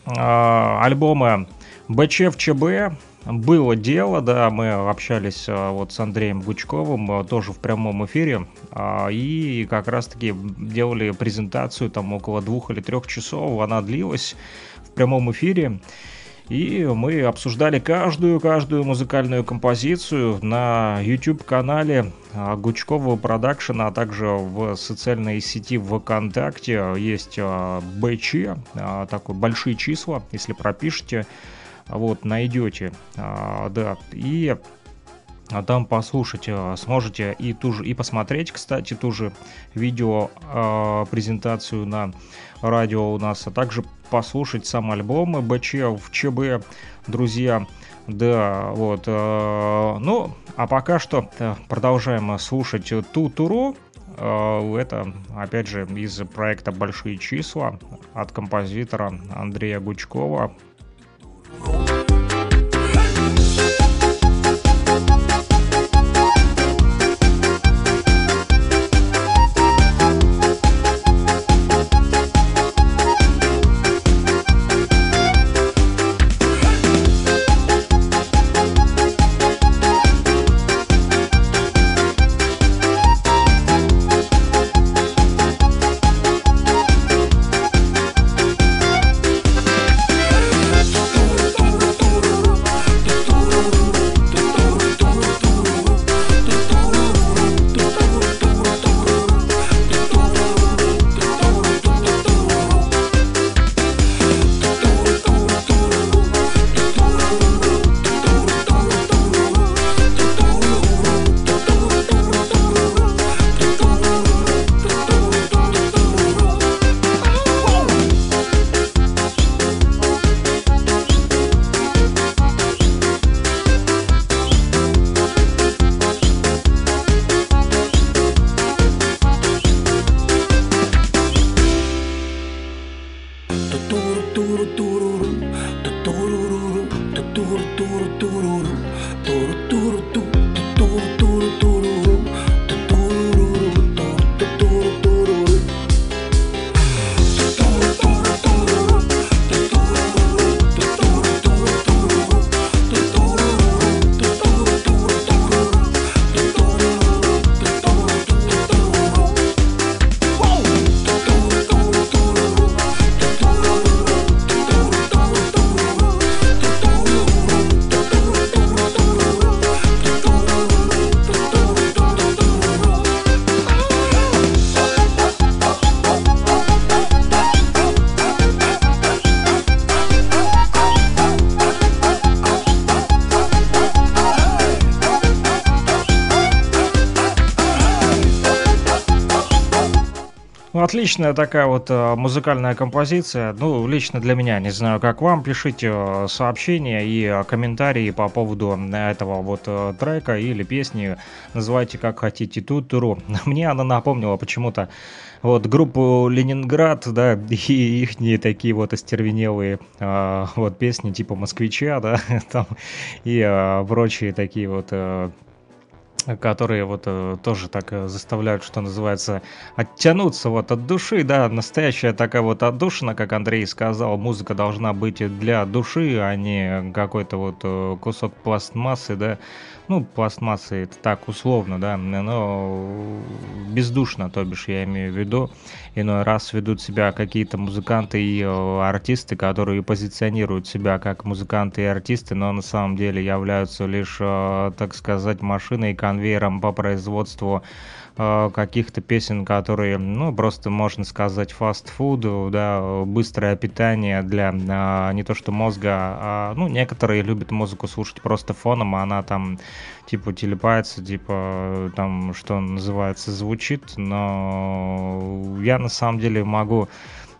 э, альбома БЧФЧБ. Было дело, да, мы общались вот с Андреем Гучковым тоже в прямом эфире и как раз-таки делали презентацию там около двух или трех часов, она длилась в прямом эфире. И мы обсуждали каждую-каждую музыкальную композицию на YouTube-канале а, Гучкова Продакшена, а также в социальной сети ВКонтакте. Есть а, БЧ, а, такой большие числа, если пропишете, вот, найдете, да, и а там послушать сможете и ту же, и посмотреть, кстати, ту же видео презентацию на радио у нас, а также послушать сам альбом БЧ в ЧБ, друзья. Да, вот. Э, ну, а пока что э, продолжаем слушать ту туру. Э, это, опять же, из проекта «Большие числа» от композитора Андрея Гучкова. tururu tururu tururu tururu tururu tururu отличная такая вот э, музыкальная композиция. Ну, лично для меня, не знаю, как вам. Пишите э, сообщения и э, комментарии по поводу этого вот трека или песни. Называйте как хотите тут туру. Мне она напомнила почему-то вот группу Ленинград, да, и их такие вот остервенелые вот песни типа Москвича, да, там и прочие такие вот которые вот э, тоже так э, заставляют, что называется, оттянуться вот от души, да, настоящая такая вот отдушина, как Андрей сказал, музыка должна быть для души, а не какой-то вот э, кусок пластмассы, да, ну, пластмассы это так условно, да, но бездушно, то бишь я имею в виду, иной раз ведут себя какие-то музыканты и э, артисты, которые позиционируют себя как музыканты и артисты, но на самом деле являются лишь, э, так сказать, машиной, конвейером по производству каких-то песен, которые, ну, просто можно сказать, фастфуд, да, быстрое питание для а, не то что мозга, а, ну, некоторые любят музыку слушать просто фоном, а она там, типа, телепается, типа, там, что называется, звучит, но я на самом деле могу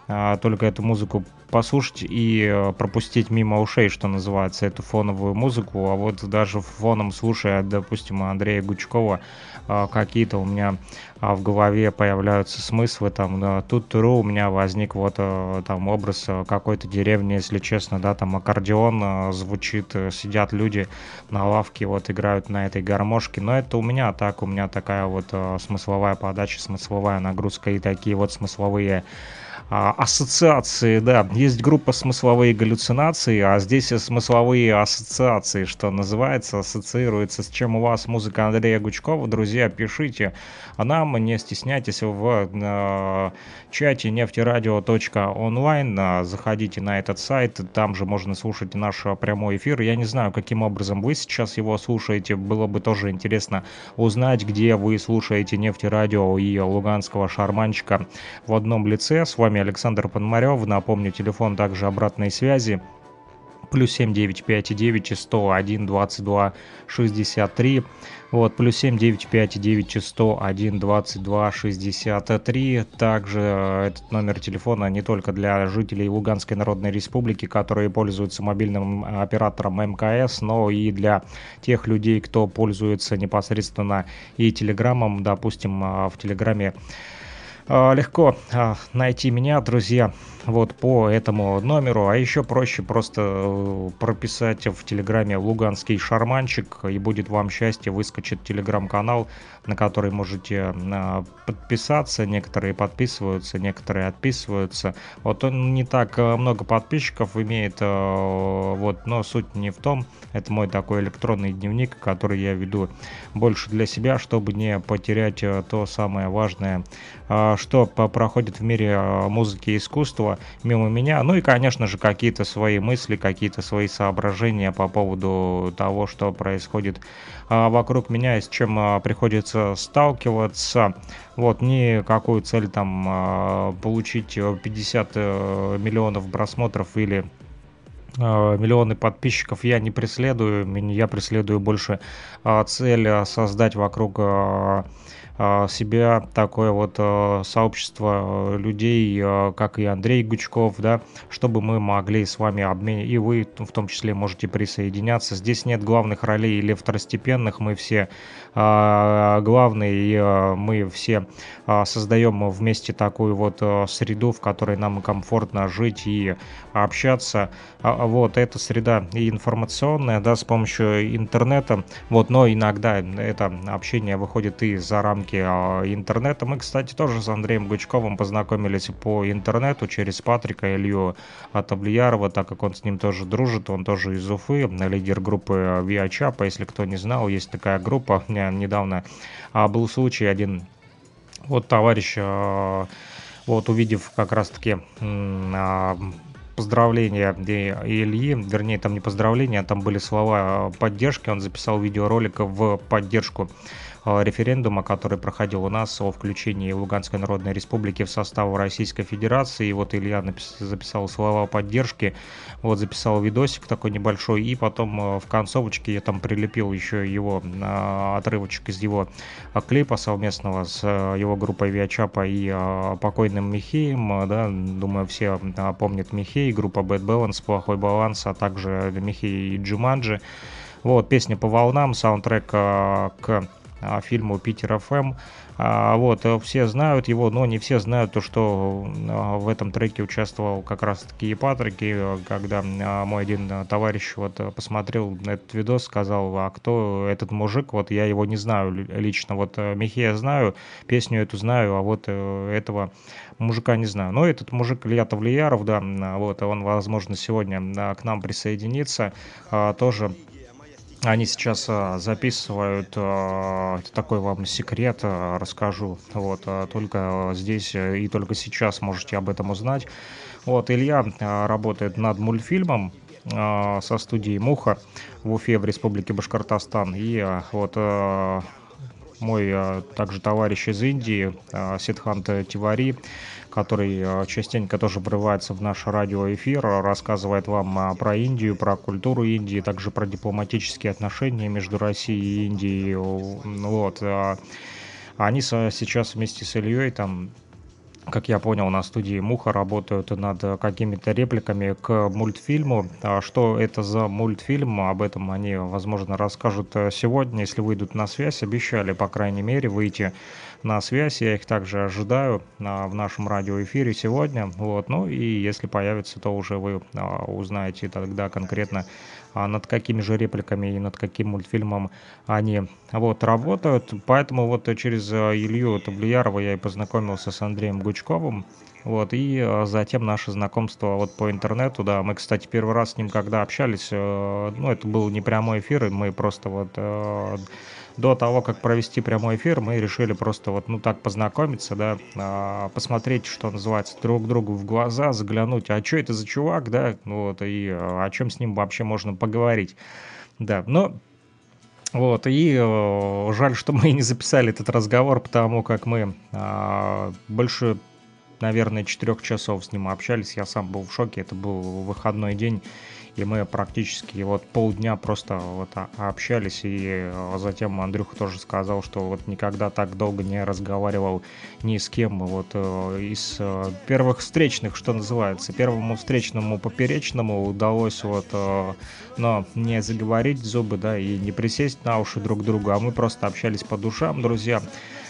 а, только эту музыку послушать и э, пропустить мимо ушей, что называется, эту фоновую музыку, а вот даже фоном слушая, допустим, Андрея Гучкова, какие-то у меня а, в голове появляются смыслы, там, тут у меня возник вот э, там образ э, какой-то деревни, если честно, да, там аккордеон э, звучит, сидят люди на лавке, вот играют на этой гармошке, но это у меня так, у меня такая вот смысловая подача, смысловая нагрузка и такие вот смысловые а, ассоциации, да, есть группа смысловые галлюцинации, а здесь смысловые ассоциации, что называется, ассоциируется с чем у вас музыка Андрея Гучкова. Друзья, пишите нам, не стесняйтесь в э, чате нефтерадио.онлайн, э, заходите на этот сайт, там же можно слушать наш прямой эфир. Я не знаю, каким образом вы сейчас его слушаете, было бы тоже интересно узнать, где вы слушаете нефтерадио и луганского шарманчика в одном лице. С вами Александр Пономарев. Напомню, телефон также обратной связи плюс 7 959 101 22 63. Вот, плюс 7 959 101 22 63. Также э, этот номер телефона не только для жителей Луганской Народной Республики, которые пользуются мобильным оператором МКС, но и для тех людей, кто пользуется непосредственно и Телеграмом. Допустим, э, в Телеграме э, легко найти меня, друзья вот по этому номеру, а еще проще просто э, прописать в Телеграме «Луганский шарманчик», и будет вам счастье, выскочит Телеграм-канал, на который можете э, подписаться, некоторые подписываются, некоторые отписываются. Вот он не так э, много подписчиков имеет, вот, но суть не в том, это мой такой электронный дневник, который я веду больше для себя, чтобы не потерять то самое важное, что проходит в мире музыки и искусства, мимо меня. Ну и, конечно же, какие-то свои мысли, какие-то свои соображения по поводу того, что происходит а, вокруг меня и с чем а, приходится сталкиваться. Вот, никакую цель там а, получить 50 э, миллионов просмотров или миллионы подписчиков я не преследую, я преследую больше цель создать вокруг себя такое вот а, сообщество людей, а, как и Андрей Гучков, да, чтобы мы могли с вами обменять, и вы в том числе можете присоединяться. Здесь нет главных ролей или второстепенных, мы все главные, и мы все создаем вместе такую вот среду, в которой нам комфортно жить и общаться. Вот, эта среда и информационная, да, с помощью интернета, вот, но иногда это общение выходит и за рамки а, интернета. Мы, кстати, тоже с Андреем Гучковым познакомились по интернету через Патрика Илью Атаблиярова, так как он с ним тоже дружит, он тоже из Уфы, лидер группы Виачапа, если кто не знал, есть такая группа, недавно а, был случай один, вот товарищ, а, вот увидев как раз-таки поздравления Ильи, вернее, там не поздравления, а там были слова поддержки, он записал видеоролик в поддержку референдума, который проходил у нас о включении Луганской Народной Республики в состав Российской Федерации. И вот Илья записал слова поддержки, вот записал видосик такой небольшой, и потом э, в концовочке я там прилепил еще его э, отрывочек из его клипа совместного с его группой Виачапа и покойным Михеем, да, думаю, все помнят Михей, группа Bad Balance, Плохой баланс, а также Михей и Джуманджи. Вот, песня по волнам, саундтрек к фильму «Питер ФМ». А, вот, э, все знают его, но не все знают то, что а, в этом треке участвовал как раз-таки и Патрик, и когда мой один товарищ вот посмотрел этот видос, сказал, а кто этот мужик, вот я его не знаю лично, вот э, Михея знаю, песню эту знаю, а вот э, этого мужика не знаю. Но этот мужик Илья Тавлияров, да, вот, он, возможно, сегодня к нам присоединится, тоже они сейчас а, записывают, а, это такой вам секрет, а, расскажу, вот, только здесь и только сейчас можете об этом узнать. Вот, Илья работает над мультфильмом, со студией Муха в Уфе в Республике Башкортостан. И вот мой также товарищ из Индии, Сидхант Тивари, который э, частенько тоже врывается в наш радиоэфир, рассказывает вам а, про Индию, про культуру Индии, также про дипломатические отношения между Россией и Индией. Вот. А, они сейчас вместе с Ильей там как я понял, на студии Муха работают над какими-то репликами к мультфильму. А что это за мультфильм, об этом они, возможно, расскажут сегодня, если выйдут на связь. Обещали, по крайней мере, выйти на связь. Я их также ожидаю а, в нашем радиоэфире сегодня. Вот. Ну и если появится, то уже вы а, узнаете тогда конкретно над какими же репликами и над каким мультфильмом они вот работают. Поэтому вот через Илью Таблиярова я и познакомился с Андреем Гучковым. Вот, и затем наше знакомство вот по интернету, да, мы, кстати, первый раз с ним когда общались, э, ну, это был не прямой эфир, мы просто вот э, до того, как провести прямой эфир, мы решили просто вот, ну, так познакомиться, да, а, посмотреть, что называется, друг другу в глаза, заглянуть, а что это за чувак, да, вот, и а, о чем с ним вообще можно поговорить, да, но вот, и э, жаль, что мы не записали этот разговор, потому как мы э, больше, наверное, четырех часов с ним общались. Я сам был в шоке, это был выходной день. И мы практически вот полдня просто вот общались, и затем Андрюха тоже сказал, что вот никогда так долго не разговаривал ни с кем, вот из первых встречных, что называется, первому встречному поперечному удалось вот, но не заговорить зубы, да, и не присесть на уши друг другу, а мы просто общались по душам, друзья.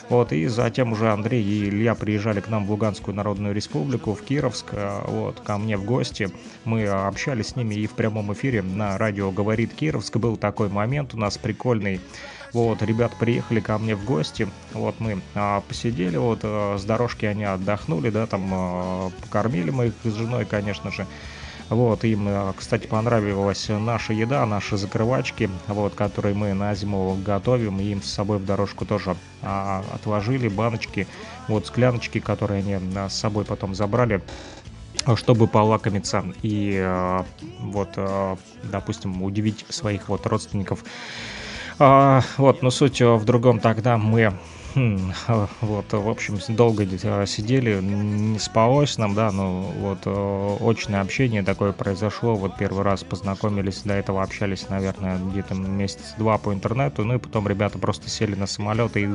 Вот, и затем уже Андрей и Илья приезжали к нам в Луганскую Народную Республику, в Кировск, э, вот, ко мне в гости. Мы общались с ними и в прямом эфире на радио «Говорит Кировск». Был такой момент у нас прикольный. Вот, ребят приехали ко мне в гости, вот мы а, посидели, вот а, с дорожки они отдохнули, да, там а, покормили мы их с женой, конечно же. Вот, им, э, кстати, понравилась наша еда, наши закрывачки, вот, которые мы на зиму готовим, и им с собой в дорожку тоже а, отложили, баночки, вот, скляночки, которые они с собой потом забрали чтобы полакомиться и э, вот, э, допустим, удивить своих вот родственников. А, вот, но суть в другом. Тогда мы вот, в общем, долго э, сидели, не спалось нам, да, но вот э, очное общение такое произошло, вот первый раз познакомились, до этого общались, наверное, где-то месяц-два по интернету, ну и потом ребята просто сели на самолет и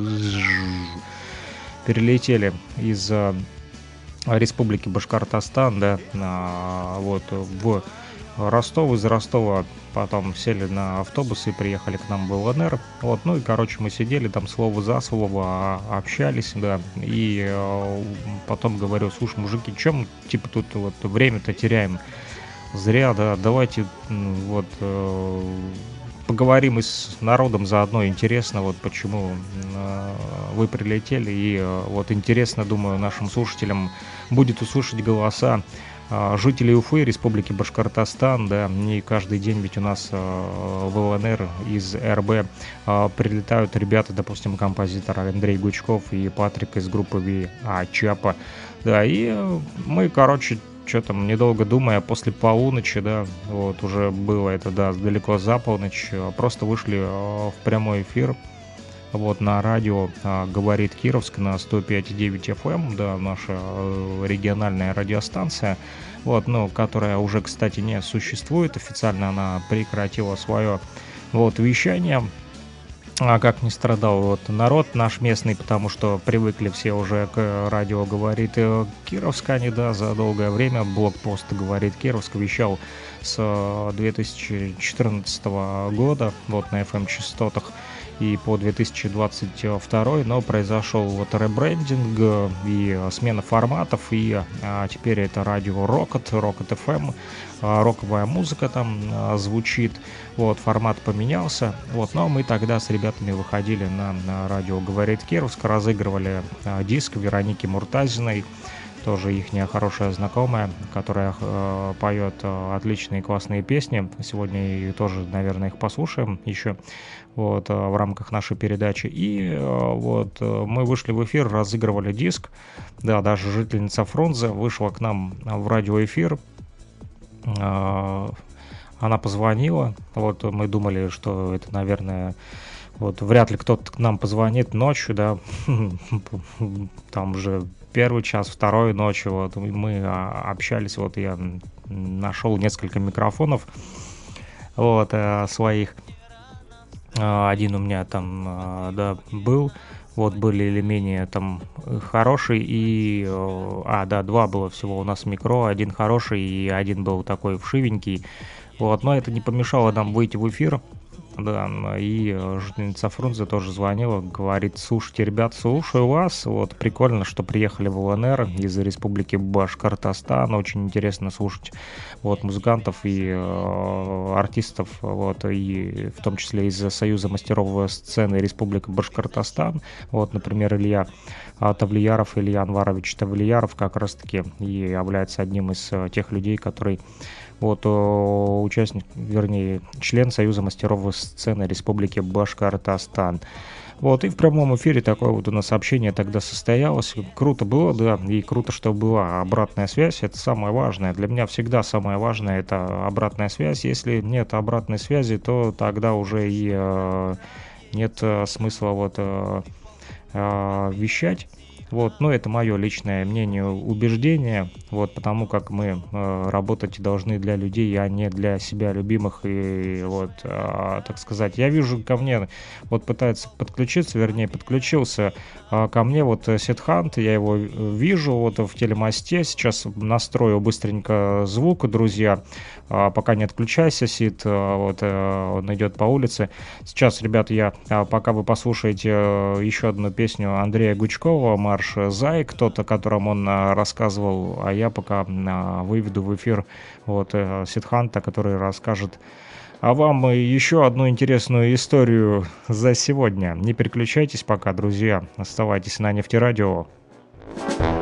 перелетели из э, республики Башкортостан, да, вот в Ростов, из Ростова потом сели на автобус и приехали к нам в ЛНР. Вот, ну и, короче, мы сидели там слово за слово, а, общались, да, и э, потом говорю, слушай, мужики, чем, типа, тут вот время-то теряем? Зря, да, давайте, вот, э, поговорим и с народом заодно, интересно, вот почему э, вы прилетели, и вот интересно, думаю, нашим слушателям будет услышать голоса жителей Уфы, Республики Башкортостан, да, не каждый день ведь у нас а, в ЛНР из РБ а, прилетают ребята, допустим, композитор Андрей Гучков и Патрик из группы Ви а, Чапа, да, и мы, короче, что там, недолго думая, после полуночи, да, вот уже было это, да, далеко за полночь, просто вышли в прямой эфир, вот на радио а, говорит Кировск на 105,9 FM, эм, да, наша э, региональная радиостанция, вот, ну, которая уже, кстати, не существует. Официально, она прекратила свое вот вещание. А как не страдал вот народ наш местный, потому что привыкли все уже к радио говорит э, Кировск, они, да, за долгое время блокпост говорит Кировск вещал с 2014 э, года, вот на FM-частотах и по 2022, но произошел вот ребрендинг и смена форматов, и а, теперь это радио Rocket, Rocket FM, роковая музыка там звучит, вот, формат поменялся, вот, но мы тогда с ребятами выходили на, на радио «Говорит Кировск», разыгрывали диск Вероники Муртазиной, тоже их хорошая знакомая, которая э, поет э, отличные классные песни. Сегодня и тоже, наверное, их послушаем еще вот, э, в рамках нашей передачи. И э, вот э, мы вышли в эфир, разыгрывали диск. Да, даже жительница Фрунзе вышла к нам в радиоэфир. Она позвонила. Вот мы думали, что это, наверное, вот вряд ли кто-то к нам позвонит ночью, да, там уже первый час, второй ночью, вот мы а, общались, вот я нашел несколько микрофонов, вот, своих, один у меня там, а, да, был, вот были или менее там хороший и... А, да, два было всего у нас микро, один хороший и один был такой вшивенький. Вот, но это не помешало нам выйти в эфир, да, и э, жительница Фрунзе тоже звонила, говорит, слушайте, ребят, слушаю вас, вот, прикольно, что приехали в ЛНР из республики Башкортостан, очень интересно слушать, вот, музыкантов и э, артистов, вот, и в том числе из Союза мастеров сцены Республики Башкортостан, вот, например, Илья Тавлияров, Илья Анварович Тавлияров как раз-таки и является одним из э, тех людей, который вот участник, вернее, член Союза мастеров сцены Республики Башкортостан. Вот, и в прямом эфире такое вот у нас общение тогда состоялось. Круто было, да, и круто, что была обратная связь. Это самое важное. Для меня всегда самое важное это обратная связь. Если нет обратной связи, то тогда уже и э, нет э, смысла вот э, э, вещать Вот, но это мое личное мнение, убеждение, вот, потому как мы э, работать должны для людей, а не для себя любимых. И вот, э, так сказать, я вижу ко мне, вот пытается подключиться, вернее, подключился э, ко мне вот Сетхант, я его вижу вот в телемосте, сейчас настрою быстренько звук, друзья, э, пока не отключайся, Сид, э, вот, э, он идет по улице. Сейчас, ребят, я, э, пока вы послушаете э, еще одну песню Андрея Гучкова, марш «Зай», кто-то, которым он а, рассказывал, а я пока а, выведу в эфир вот э, Сидханта, который расскажет а вам еще одну интересную историю за сегодня. Не переключайтесь пока, друзья. Оставайтесь на нефтерадио. радио.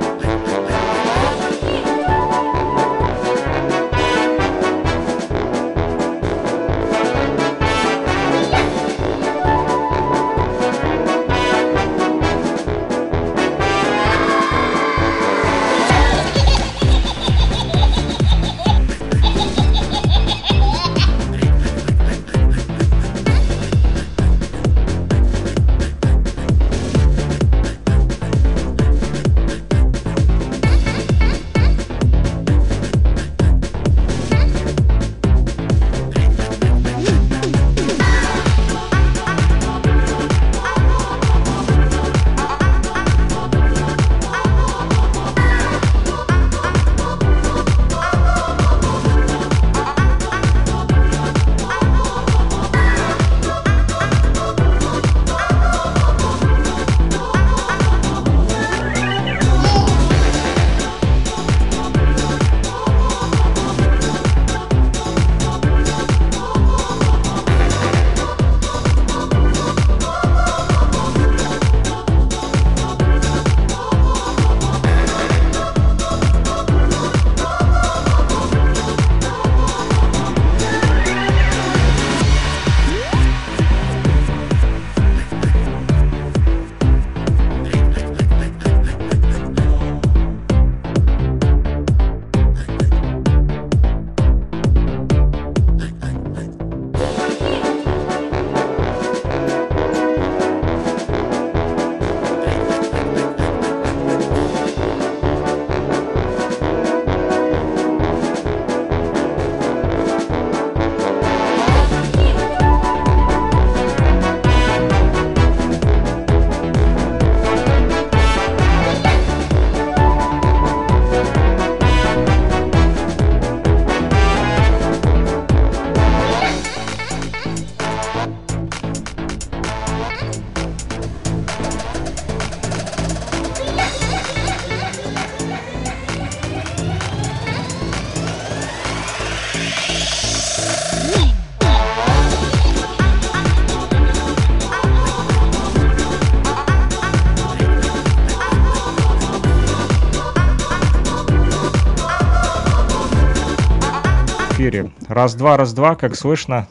Раз-два, раз-два, как слышно?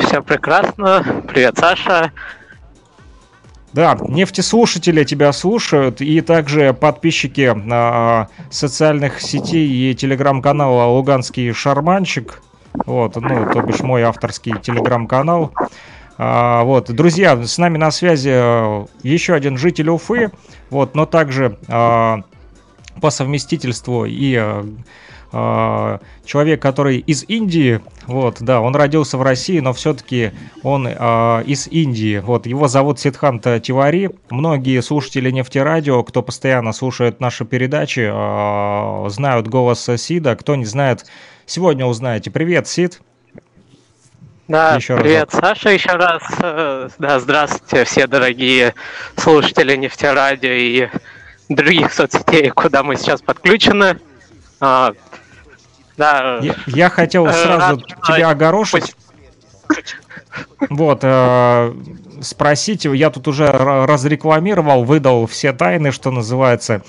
Все прекрасно. Привет, Саша. Да, нефтеслушатели тебя слушают, и также подписчики э, социальных сетей и телеграм-канала «Луганский шарманчик». Вот, ну, то бишь мой авторский телеграм-канал. А, вот, друзья, с нами на связи э, еще один житель Уфы, вот, но также а, по совместительству и э, а, человек, который из Индии, вот, да, он родился в России, но все-таки он э, из Индии. Вот, его зовут Сидханта Тивари. Многие слушатели нефтерадио, кто постоянно слушает наши передачи, э, знают голос Сида. Кто не знает, сегодня узнаете. Привет, Сид. Да, еще привет, разок. Саша, еще раз. Э, да, здравствуйте, все дорогие слушатели нефтерадио и других соцсетей, куда мы сейчас подключены. Да. Я, я хотел э, сразу тебя огорошить. Вот, э, спросить, я тут уже разрекламировал, выдал все тайны, что называется.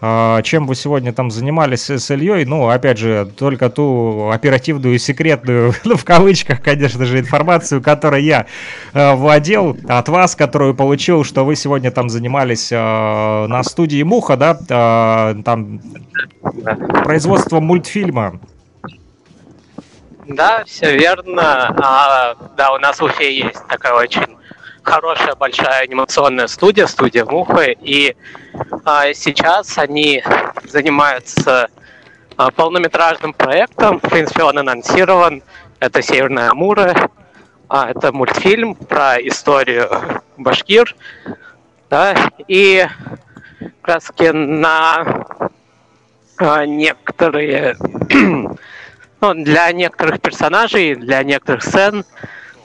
Э, чем вы сегодня там занимались с Ильей? Ну, опять же, только ту оперативную и секретную, ну, в кавычках, конечно же, информацию, которой я э, владел от вас, которую получил, что вы сегодня там занимались э, на студии Муха, да, э, там производством мультфильма. Да, все верно. А, да, у нас в Уфе есть такая очень хорошая большая анимационная студия, студия Муха, и а, сейчас они занимаются а, полнометражным проектом. В принципе, он анонсирован. Это «Северная Амура». А, это мультфильм про историю башкир. Да, и раз на а, некоторые ну, для некоторых персонажей, для некоторых сцен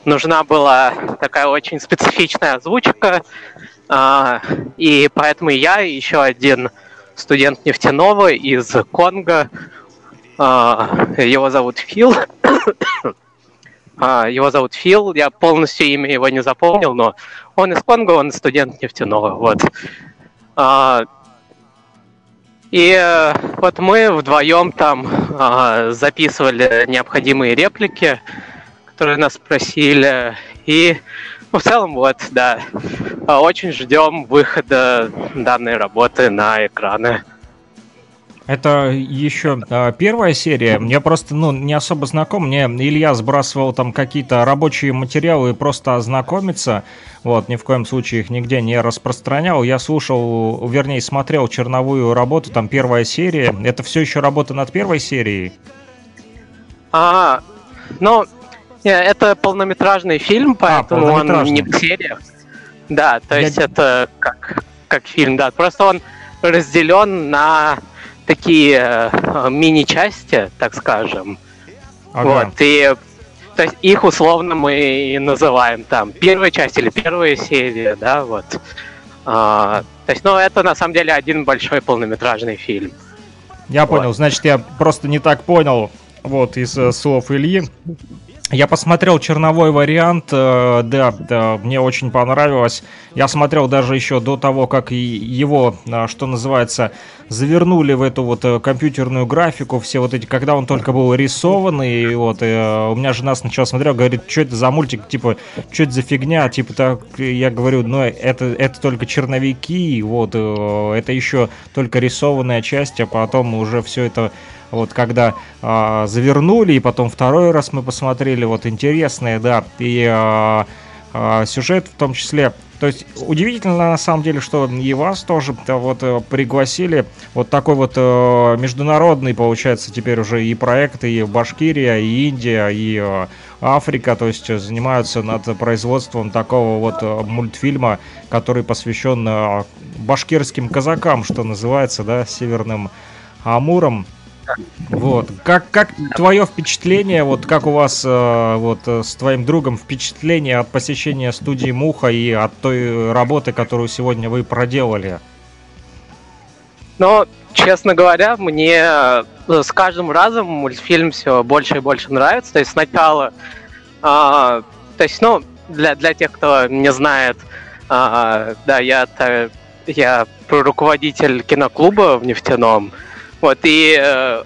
нужна была такая очень специфичная озвучка, а, и поэтому я и еще один студент нефтяного из Конго, а, его зовут Фил, а, его зовут Фил, я полностью имя его не запомнил, но он из Конго, он студент нефтяного, вот. И э, вот мы вдвоем там записывали необходимые реплики, которые нас спросили. И ну, в целом вот, да, очень ждем выхода данной работы на экраны. Это еще э, первая серия. Я просто, ну, не особо знаком. Мне Илья сбрасывал там какие-то рабочие материалы просто ознакомиться. Вот, ни в коем случае их нигде не распространял. Я слушал, вернее, смотрел черновую работу, там первая серия. Это все еще работа над первой серией? А, ну, это полнометражный фильм, а, поэтому а, он не в сериях. Да, то есть Я... это как, как фильм, да. Просто он разделен на такие э, мини-части, так скажем. Ага. Вот, и то есть их условно мы и называем там первая часть или первая серия, да, вот. А, то есть, ну, это на самом деле один большой полнометражный фильм. Я вот. понял, значит, я просто не так понял, вот, из э, слов Ильи. Я посмотрел черновой вариант, э, да, да, мне очень понравилось. Я смотрел даже еще до того, как его, э, что называется, завернули в эту вот э, компьютерную графику, все вот эти, когда он только был рисованный, и вот, и, у меня жена сначала смотрела, говорит, что это за мультик, типа, что это за фигня, типа, так, я говорю, ну, это, это только черновики, вот, это еще только рисованная часть, а потом уже все это вот когда э, завернули, и потом второй раз мы посмотрели, вот интересные, да, и э, э, сюжет в том числе. То есть удивительно на самом деле, что и вас тоже вот э, пригласили. Вот такой вот э, международный, получается, теперь уже и проект, и Башкирия, и Индия, и э, Африка, то есть занимаются над производством такого вот э, мультфильма, который посвящен э, башкирским казакам, что называется, да, северным Амуром. Вот. Как, как твое впечатление, вот как у вас э, вот э, с твоим другом впечатление от посещения студии Муха и от той работы, которую сегодня вы проделали? Ну, честно говоря, мне э, с каждым разом мультфильм все больше и больше нравится. То есть сначала, э, то есть, ну, для, для тех, кто не знает, э, да, я, я руководитель киноклуба в Нефтяном. Вот, и, э,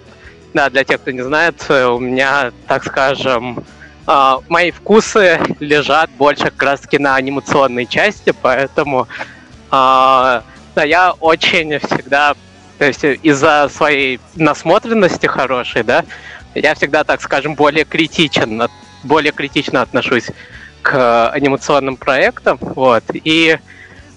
да, для тех, кто не знает, э, у меня, так скажем, э, мои вкусы лежат больше как раз таки на анимационной части, поэтому, да, я очень всегда, то есть из-за своей насмотренности хорошей, да, я всегда, так скажем, более критичен, более критично отношусь к анимационным проектам, вот, и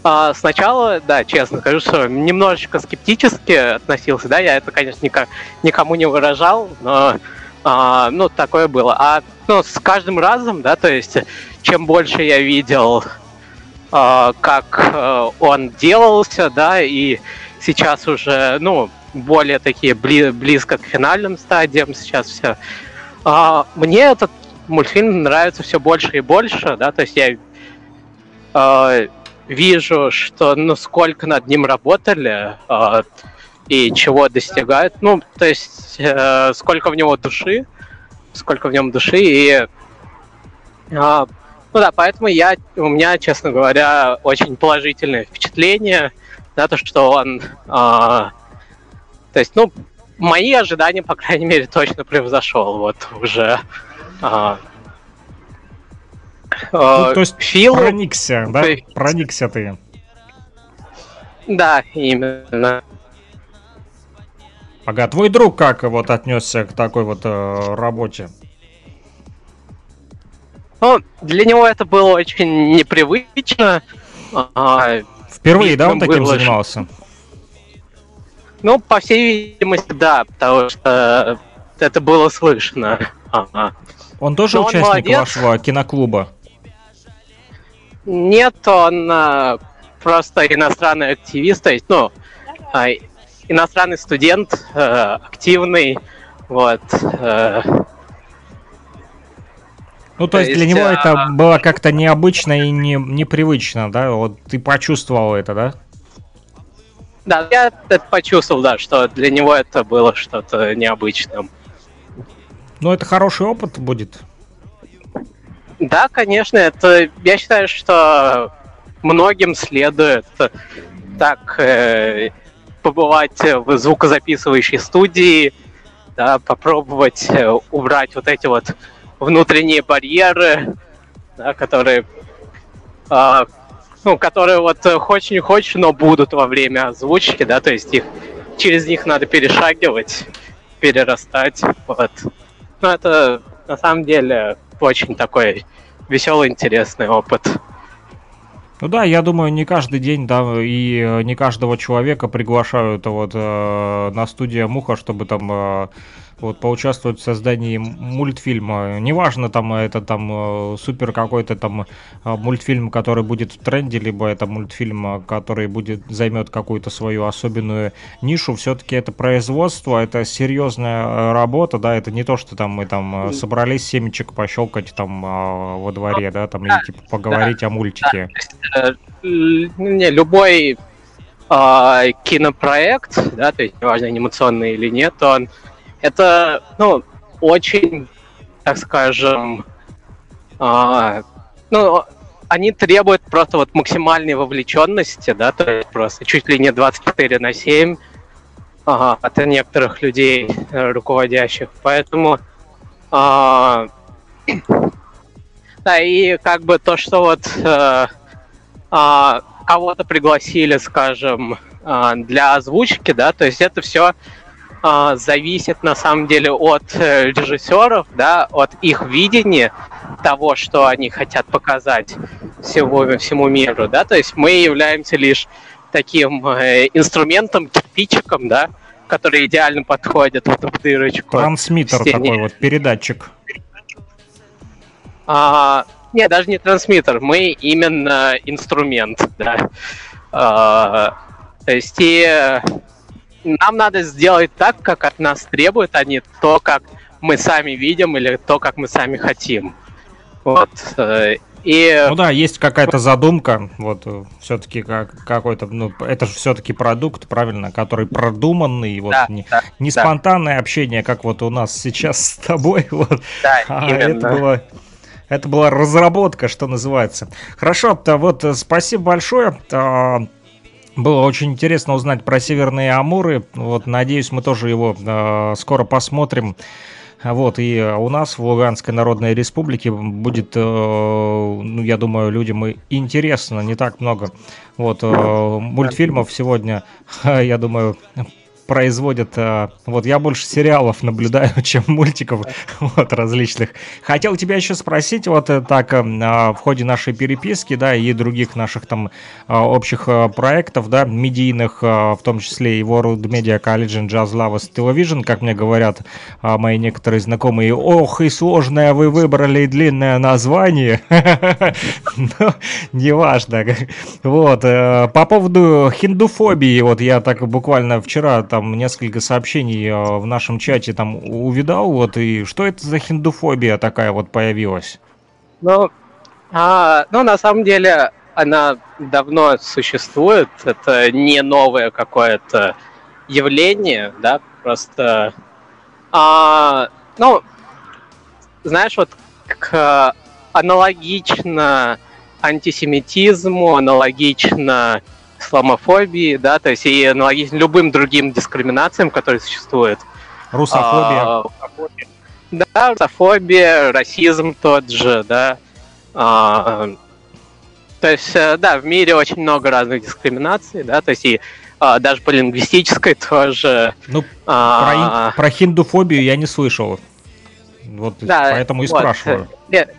а, сначала, да, честно скажу, что немножечко скептически относился, да, я это, конечно, никак, никому не выражал, но, а, ну, такое было. А, ну, с каждым разом, да, то есть, чем больше я видел, а, как а, он делался, да, и сейчас уже, ну, более такие бли, близко к финальным стадиям сейчас все. А, мне этот мультфильм нравится все больше и больше, да, то есть я а, вижу, что ну над ним работали э, и чего достигают. Ну, то есть э, сколько в него души, сколько в нем души и э, ну да, поэтому я у меня, честно говоря, очень положительное впечатление, да, то, что он, э, то есть, ну, мои ожидания, по крайней мере, точно превзошел вот уже. Э, ну, то есть Фил... проникся, да? Проникся ты. Да, именно. Ага, твой друг как вот отнесся к такой вот э, работе? Ну, для него это было очень непривычно. А, Впервые, да, он таким было... занимался? Ну, по всей видимости, да, потому что это было слышно. Ага. Он тоже Но участник он вашего киноклуба? Нет, он а, просто иностранный активист, то есть, ну, а, иностранный студент, а, активный, вот. А, ну, то, то есть, есть для него а... это было как-то необычно и не, непривычно, да? Вот ты почувствовал это, да? Да, я это почувствовал, да, что для него это было что-то необычным. Ну, это хороший опыт будет. Да, конечно, это я считаю, что многим следует так э, побывать в звукозаписывающей студии, да, попробовать э, убрать вот эти вот внутренние барьеры, да, которые, э, ну, которые вот хочешь не хочешь, но будут во время озвучки, да, то есть их через них надо перешагивать, перерастать, вот. Ну, это на самом деле очень такой веселый, интересный опыт. Ну да, я думаю, не каждый день, да, и не каждого человека приглашают вот э, на студию Муха, чтобы там э, вот, поучаствовать в создании мультфильма. Неважно, там это там э, супер какой-то там э, мультфильм, который будет в тренде, либо это мультфильм, э, который будет займет какую-то свою особенную нишу. Все-таки это производство, это серьезная работа, да, это не то, что там мы там собрались семечек пощелкать там во дворе, да, там и типа поговорить да, о мультике. Да, не, любой э, кинопроект, да, то есть неважно анимационный или нет, он это, ну, очень, так скажем, а, ну, они требуют просто вот максимальной вовлеченности, да, то есть просто чуть ли не 24 на 7 ага, от некоторых людей, э, руководящих. Поэтому а, да, и как бы то, что вот а, а, кого-то пригласили, скажем, а, для озвучки, да, то есть это все э, зависит на самом деле от э, режиссеров, да, от их видения того, что они хотят показать всему, всему миру, да, то есть мы являемся лишь таким э, инструментом, кирпичиком, да, который идеально подходит вот в дырочку. Трансмиттер такой вот, передатчик. А, нет, даже не трансмиттер, мы именно инструмент, да. А, то есть и нам надо сделать так, как от нас требуют, а не то, как мы сами видим или то, как мы сами хотим. Вот. Э, и... Ну да, есть какая-то задумка, вот э, все-таки как, какой-то, ну это же все-таки продукт, правильно, который продуманный, вот да, не, да, не да. спонтанное общение, как вот у нас сейчас с тобой, вот. Да, а именно. это было это была разработка, что называется. Хорошо, то вот э, спасибо большое. Было очень интересно узнать про Северные Амуры. Вот, надеюсь, мы тоже его э, скоро посмотрим. Вот, и у нас в Луганской Народной Республике будет, э, ну, я думаю, людям интересно, не так много. Вот, э, мультфильмов сегодня, я думаю, производят... Э, вот я больше сериалов наблюдаю, чем мультиков вот, различных. Хотел тебя еще спросить, вот э, так э, а, в ходе нашей переписки, да, и других наших там общих проектов, да, медийных, в том числе и World Media College and Jazz Lovers Television, как мне говорят мои некоторые знакомые, ох, и сложное вы выбрали длинное название. Но неважно. Вот, по поводу хиндуфобии, вот я так буквально вчера там несколько сообщений э, в нашем чате там увидал, вот, и что это за хиндуфобия такая вот появилась? Ну, а, ну, на самом деле, она давно существует, это не новое какое-то явление, да, просто, а, ну, знаешь, вот к аналогично антисемитизму, аналогично исламофобии, да, то есть и аналогично любым другим дискриминациям, которые существуют. Русофобия. А, да, русофобия, расизм тот же, да. А, то есть, э, да, в мире очень много разных дискриминаций, да, то есть и а, даже по лингвистической тоже. Ну, а, про, про хиндуфобию я не слышал. Вот да, поэтому и вот. спрашиваю. Нет,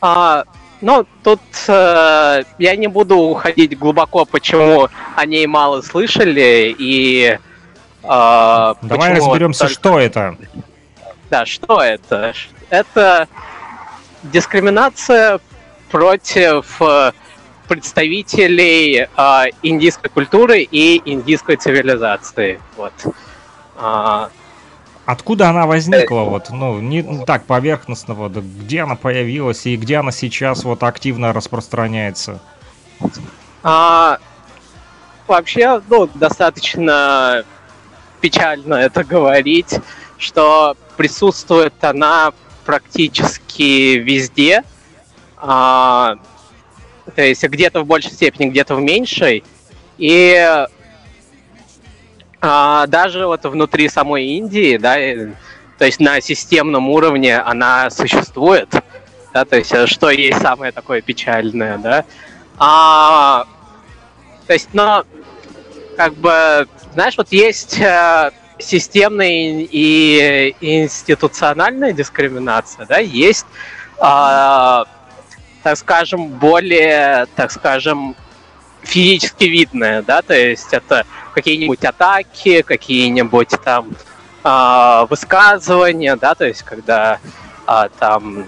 А, ну, тут э, я не буду уходить глубоко, почему о ней мало слышали и... Э, Давай разберемся, только... что это. Да, что это? Это дискриминация против э, представителей э, индийской культуры и индийской цивилизации. Вот. А, Откуда она возникла, вот, ну, не так поверхностно, вот, где она появилась и где она сейчас вот активно распространяется? А, вообще, ну, достаточно печально это говорить, что присутствует она практически везде, а, то есть где-то в большей степени, где-то в меньшей, и а, даже вот внутри самой Индии, да, то есть на системном уровне она существует, да, то есть э, что есть самое такое печальное, да. А, то есть, но как бы, знаешь, вот есть э, системная и институциональная дискриминация, да, есть, э, так скажем, более, так скажем, физически видная, да, то есть это какие-нибудь атаки, какие-нибудь там э, высказывания, да, то есть когда э, там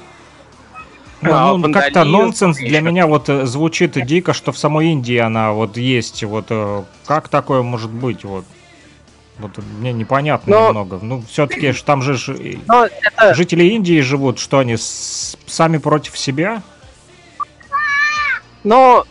ну, ну как-то нонсенс для меня вот э, звучит дико, что в самой Индии она вот есть. Вот э, как такое может быть? Вот, вот мне непонятно Но... немного. Ну, все-таки там же это... жители Индии живут, что они с... сами против себя? Ну,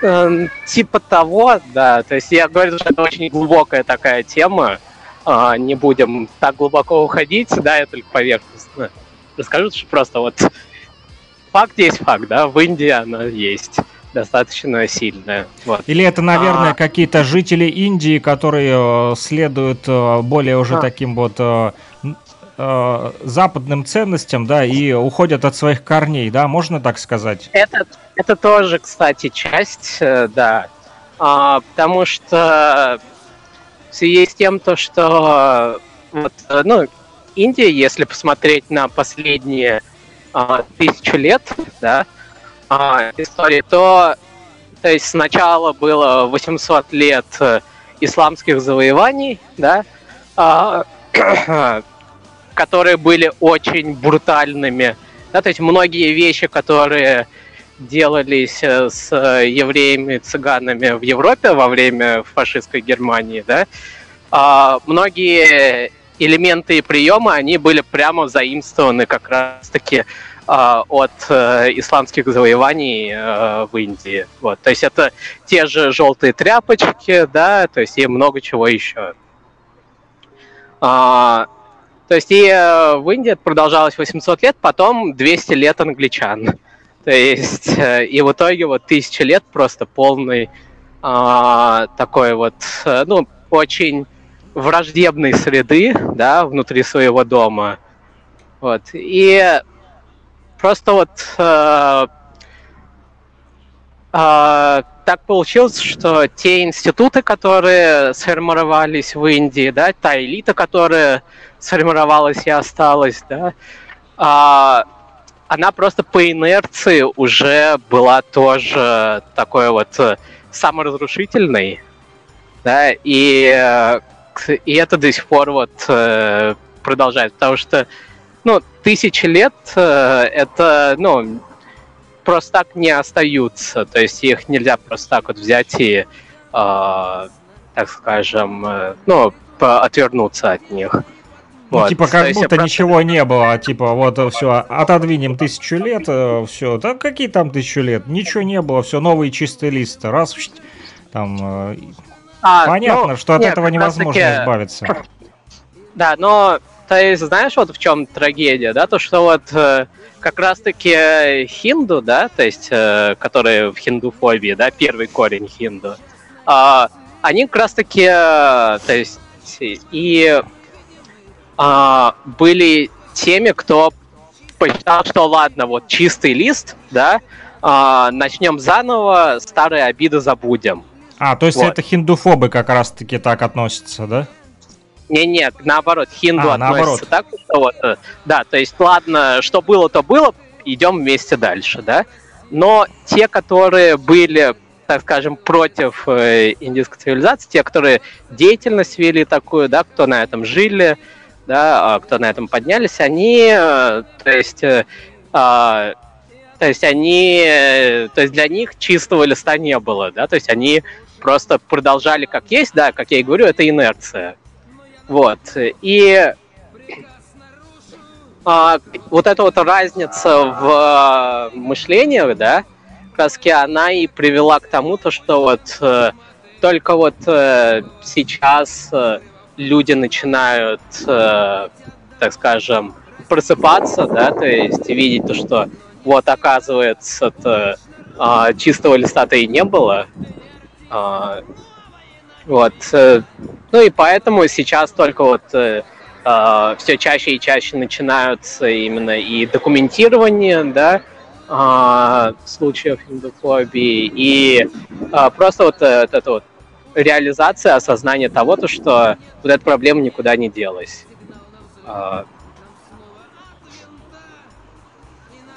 Эм, типа того, да. То есть я говорю, что это очень глубокая такая тема. А, не будем так глубоко уходить, да, я только поверхностно расскажу, что просто вот факт есть факт, да, в Индии она есть достаточно сильная. Вот. Или это, наверное, а... какие-то жители Индии, которые э, следуют э, более уже а. таким вот э, э, западным ценностям, да, и уходят от своих корней, да, можно так сказать? Это, это тоже, кстати, часть, э, да, а, потому что в связи с тем, то, что вот, ну, Индия, если посмотреть на последние а, тысячу лет, да, а, истории, то, то есть сначала было 800 лет исламских завоеваний, да, а, которые были очень брутальными. Да, то есть многие вещи, которые делались э, с евреями, цыганами в Европе во время фашистской Германии, да, а многие элементы и приемы, они были прямо заимствованы как раз-таки а, от э, исламских завоеваний э, в Индии. Вот. То есть это те же желтые тряпочки, да, то есть и много чего еще. А, то есть и э, в Индии это продолжалось 800 лет, потом 200 лет англичан. То есть э, и в итоге вот тысяча лет просто полный а, такой вот, э, ну, очень враждебной среды, да, внутри своего дома. Вот. И просто вот так получилось, что те институты, которые сформировались в Индии, да, та элита, которая сформировалась и осталась, да, а, она просто по инерции уже была тоже такой вот саморазрушительной, да, и, и это до сих пор вот э, продолжает, потому что, ну, тысячи лет э, это, ну, просто так не остаются, то есть их нельзя просто так вот взять и, так скажем, ну, отвернуться от них. Ну, вот. типа, как будто просто... ничего не было. Типа, вот все, отодвинем тысячу лет, э, все. Да какие там тысячу лет? Ничего не было, все, новый чистый лист. Раз, там... Э, а, понятно, ну, что от нет, этого невозможно таки... избавиться. Да, но ты знаешь, вот в чем трагедия, да, то, что вот э, как раз-таки хинду, да, то есть, которые в хиндуфобии, да, первый корень хинду, а, они как раз-таки, то есть, и а, были теми, кто посчитал, что ладно, вот чистый лист, да, а, начнем заново, старые обиды забудем. А, то есть вот. это хиндуфобы как раз-таки так относятся, да? Не, нет, наоборот, хинду а, относятся наоборот. так, что вот, э, да, то есть ладно, что было, то было, идем вместе дальше, да. Но те, которые были, так скажем, против э, индийской цивилизации, те, которые деятельность вели такую, да, кто на этом жили, да, а кто на этом поднялись, они, э, то есть, а, то есть они, то есть для них чистого листа не было, да, то есть они просто продолжали как есть, да, как я и говорю, это инерция. Вот. И а, вот эта вот разница в а, мышлении, да, краски, она и привела к тому, то, что вот э, только вот э, сейчас э, люди начинают, э, так скажем, просыпаться, да, то есть видеть то, что вот оказывается -то, э, чистого листа-то и не было, а, вот. Э, ну и поэтому сейчас только вот э, а, все чаще и чаще начинаются именно и документирование, да, а, случаев индофобии, и просто вот эта вот реализация, осознание того, то, что вот эта проблема никуда не делась.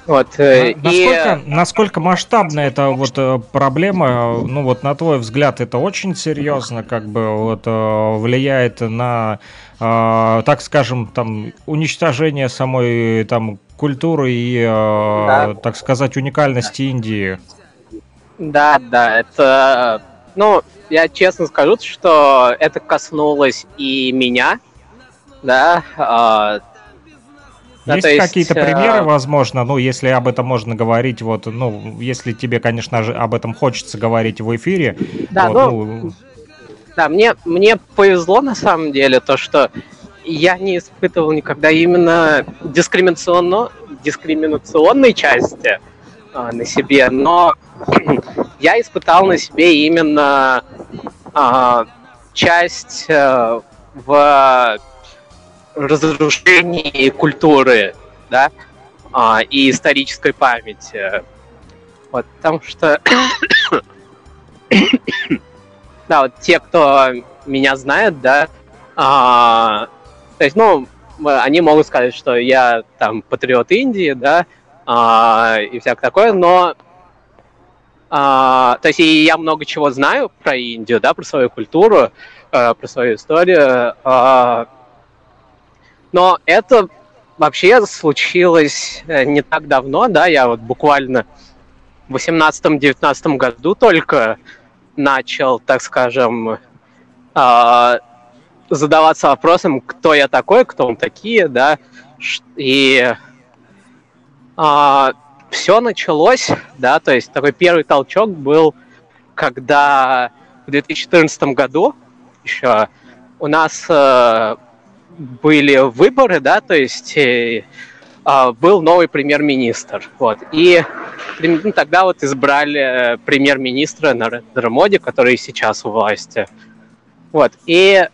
Вот, э, насколько, и... насколько масштабна эта вот э, проблема? Ну вот на твой взгляд это очень серьезно, как бы вот э, влияет на, так скажем, там уничтожение самой там культуры и, да. так сказать, уникальности Индии. Да, да, это, ну, я честно скажу, что это коснулось и меня, да, да, есть, есть какие-то э, примеры, возможно, ну, если об этом можно говорить, вот, ну, если тебе, конечно же, об этом хочется говорить в эфире. Да, вот, ну, ну... да, мне, мне повезло на самом деле то, что я не испытывал никогда именно дискриминационно, дискриминационной части а, на себе, но я испытал на себе именно а, часть а, в разрушении культуры, да, а, и исторической памяти. Вот, потому что, да, вот те, кто меня знает, да, а, то есть, ну, они могут сказать, что я там патриот Индии, да, а, и всякое такое, но а, то есть и я много чего знаю про Индию, да, про свою культуру, а, про свою историю, а, но это вообще случилось э, не так давно, да, я вот буквально в 18-19 году только начал, так скажем, а, задаваться вопросом, кто я такой, кто он такие, да, и а, все началось, да, то есть такой первый толчок был, когда в 2014 году еще у нас э, были выборы, да, то есть э, э, был новый премьер-министр, вот, и ну, тогда вот избрали э, премьер-министра Нарендра Моди, который сейчас у власти, вот, и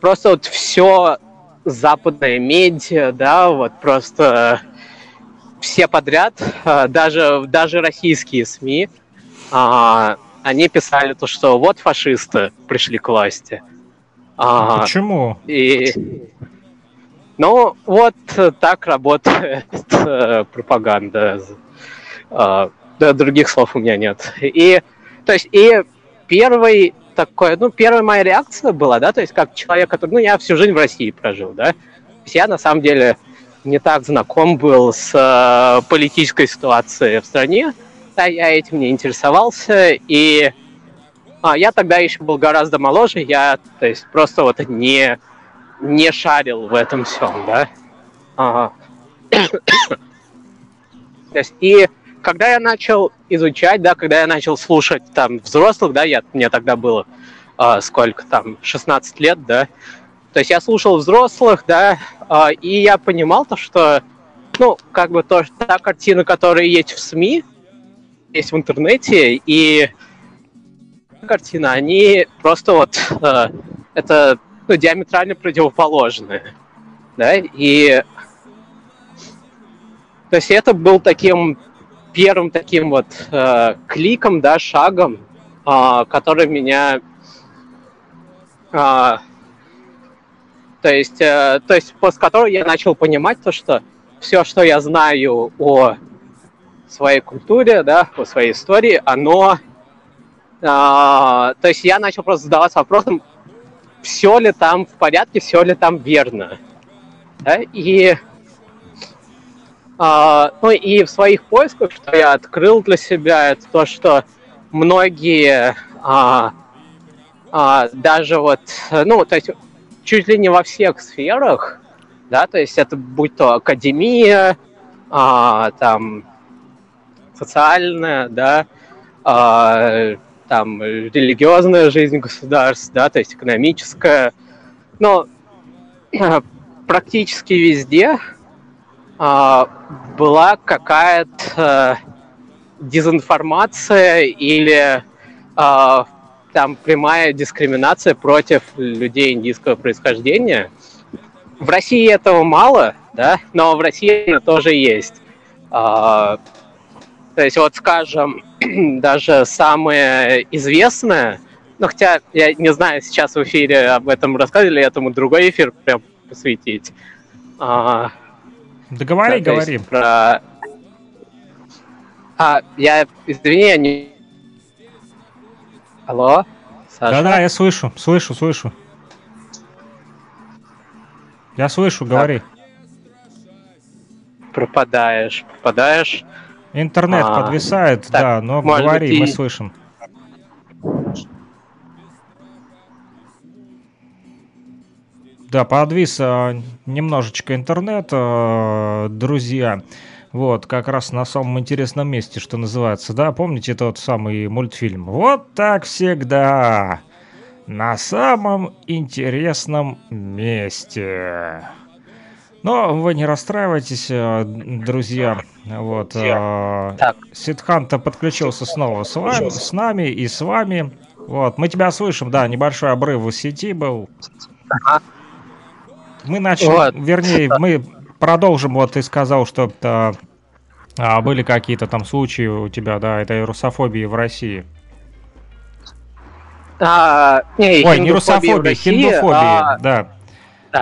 просто вот все западное медиа, да, вот просто все подряд, э, даже, даже российские СМИ, э, они писали то, что вот фашисты пришли к власти. А, Почему? И ну, вот так работает э, пропаганда. Да, других слов у меня нет. И, то есть, и первый такой, ну, первая моя реакция была, да, то есть, как человек, который, ну, я всю жизнь в России прожил, да, то есть я, на самом деле, не так знаком был с э, политической ситуацией в стране, да, я этим не интересовался, и а, я тогда еще был гораздо моложе, я, то есть, просто вот не не шарил в этом всем, да. Ага. То есть, и когда я начал изучать, да, когда я начал слушать там взрослых, да, я, мне тогда было э, сколько там, 16 лет, да, то есть я слушал взрослых, да, э, и я понимал то, что, ну, как бы то, та картина, которая есть в СМИ, есть в интернете, и картина, они просто вот, э, это ну, диаметрально противоположные. Да? И то есть это был таким первым таким вот э, кликом, да, шагом, э, который меня э, то есть, э, то есть после которого я начал понимать то, что все, что я знаю о своей культуре, да, о своей истории, оно... А, то есть я начал просто задаваться вопросом, все ли там в порядке, все ли там верно. Да? И, а, ну, и в своих поисках, что я открыл для себя, это то, что многие а, а, даже вот, ну, то есть чуть ли не во всех сферах, да, то есть это будь то академия, а, там, социальная, да, а, там, религиозная жизнь государств, да, то есть экономическая, но практически везде а, была какая-то дезинформация или а, там прямая дискриминация против людей индийского происхождения. В России этого мало, да, но в России это тоже есть. А, то есть вот, скажем, даже самое известное, ну хотя я не знаю, сейчас в эфире об этом рассказывали, этому другой эфир прям посвятить. А, да говори, да, говори. Про... А, я, извини, я не Алло? Саша? Да-да, я слышу, слышу, слышу. Я слышу, говори. Пропадаешь, пропадаешь. Интернет а, подвисает, так, да, но говори, быть, мы слышим. Да, подвис а, немножечко интернет, а, друзья. Вот, как раз на самом интересном месте, что называется, да? Помните тот самый мультфильм? Вот так всегда. На самом интересном месте. Но вы не расстраивайтесь, э, друзья. Вот. Э, Сидханта подключился снова с, вами, с нами и с вами. Вот. Мы тебя слышим, да, небольшой обрыв в сети был. Мы начали, вот. вернее, мы продолжим. Вот ты сказал, что а, а, были какие-то там случаи у тебя, да, этой русофобии в России. А, не, Ой, не русофобии, хиндофобии, а... да.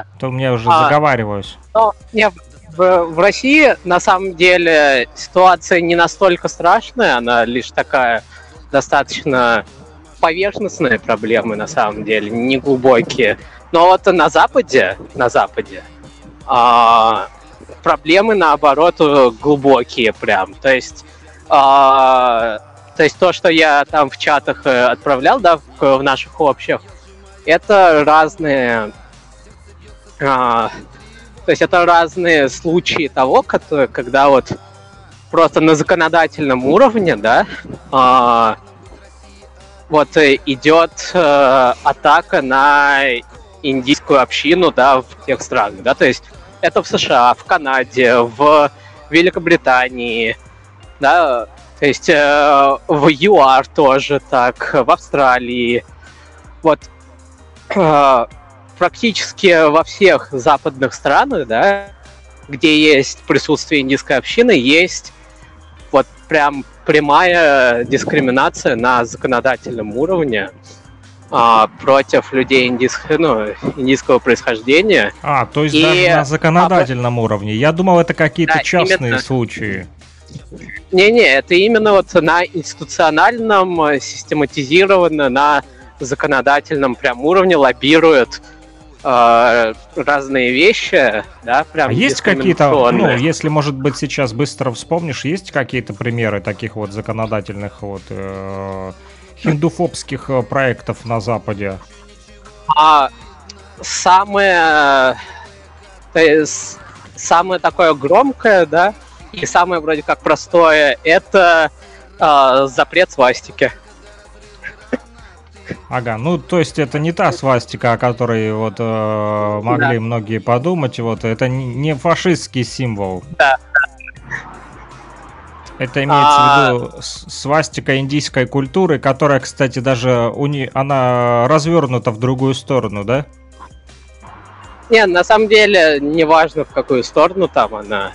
Да. То у меня уже а, заговариваюсь. Но, не, в, в России на самом деле ситуация не настолько страшная, она лишь такая достаточно поверхностные проблемы на самом деле, не глубокие. Но вот на Западе, на Западе, а, проблемы наоборот глубокие прям. То есть, а, то есть то, что я там в чатах э, отправлял, да, в, в наших общих, это разные, а, то есть это разные случаи того, которые, когда вот просто на законодательном уровне, да, а, вот э, идет а, атака на индийскую общину, да, в тех странах, да, то есть это в США, в Канаде, в Великобритании, да, то есть э, в ЮАР тоже так, в Австралии. Вот э, практически во всех западных странах, да, где есть присутствие индийской общины, есть вот прям прямая дискриминация на законодательном уровне а, против людей индийского, ну, индийского происхождения. А, то есть и... даже на законодательном а, уровне. Я думал, это какие-то да, частные именно... случаи. Не-не, это именно вот на институциональном, систематизированно, на законодательном прям уровне лоббируют э, разные вещи, да, прям. А есть какие-то, ну, если, может быть, сейчас быстро вспомнишь, есть какие-то примеры таких вот законодательных вот э, хиндуфобских э, проектов на Западе? А самое, то есть, самое такое громкое, да, и самое вроде как простое, это э, запрет свастики. Ага, ну то есть это не та свастика, о которой вот э, могли да. многие подумать, вот это не фашистский символ. Да, это имеется а... в виду свастика индийской культуры, которая, кстати, даже у не... она развернута в другую сторону, да? Не, на самом деле, неважно в какую сторону там она.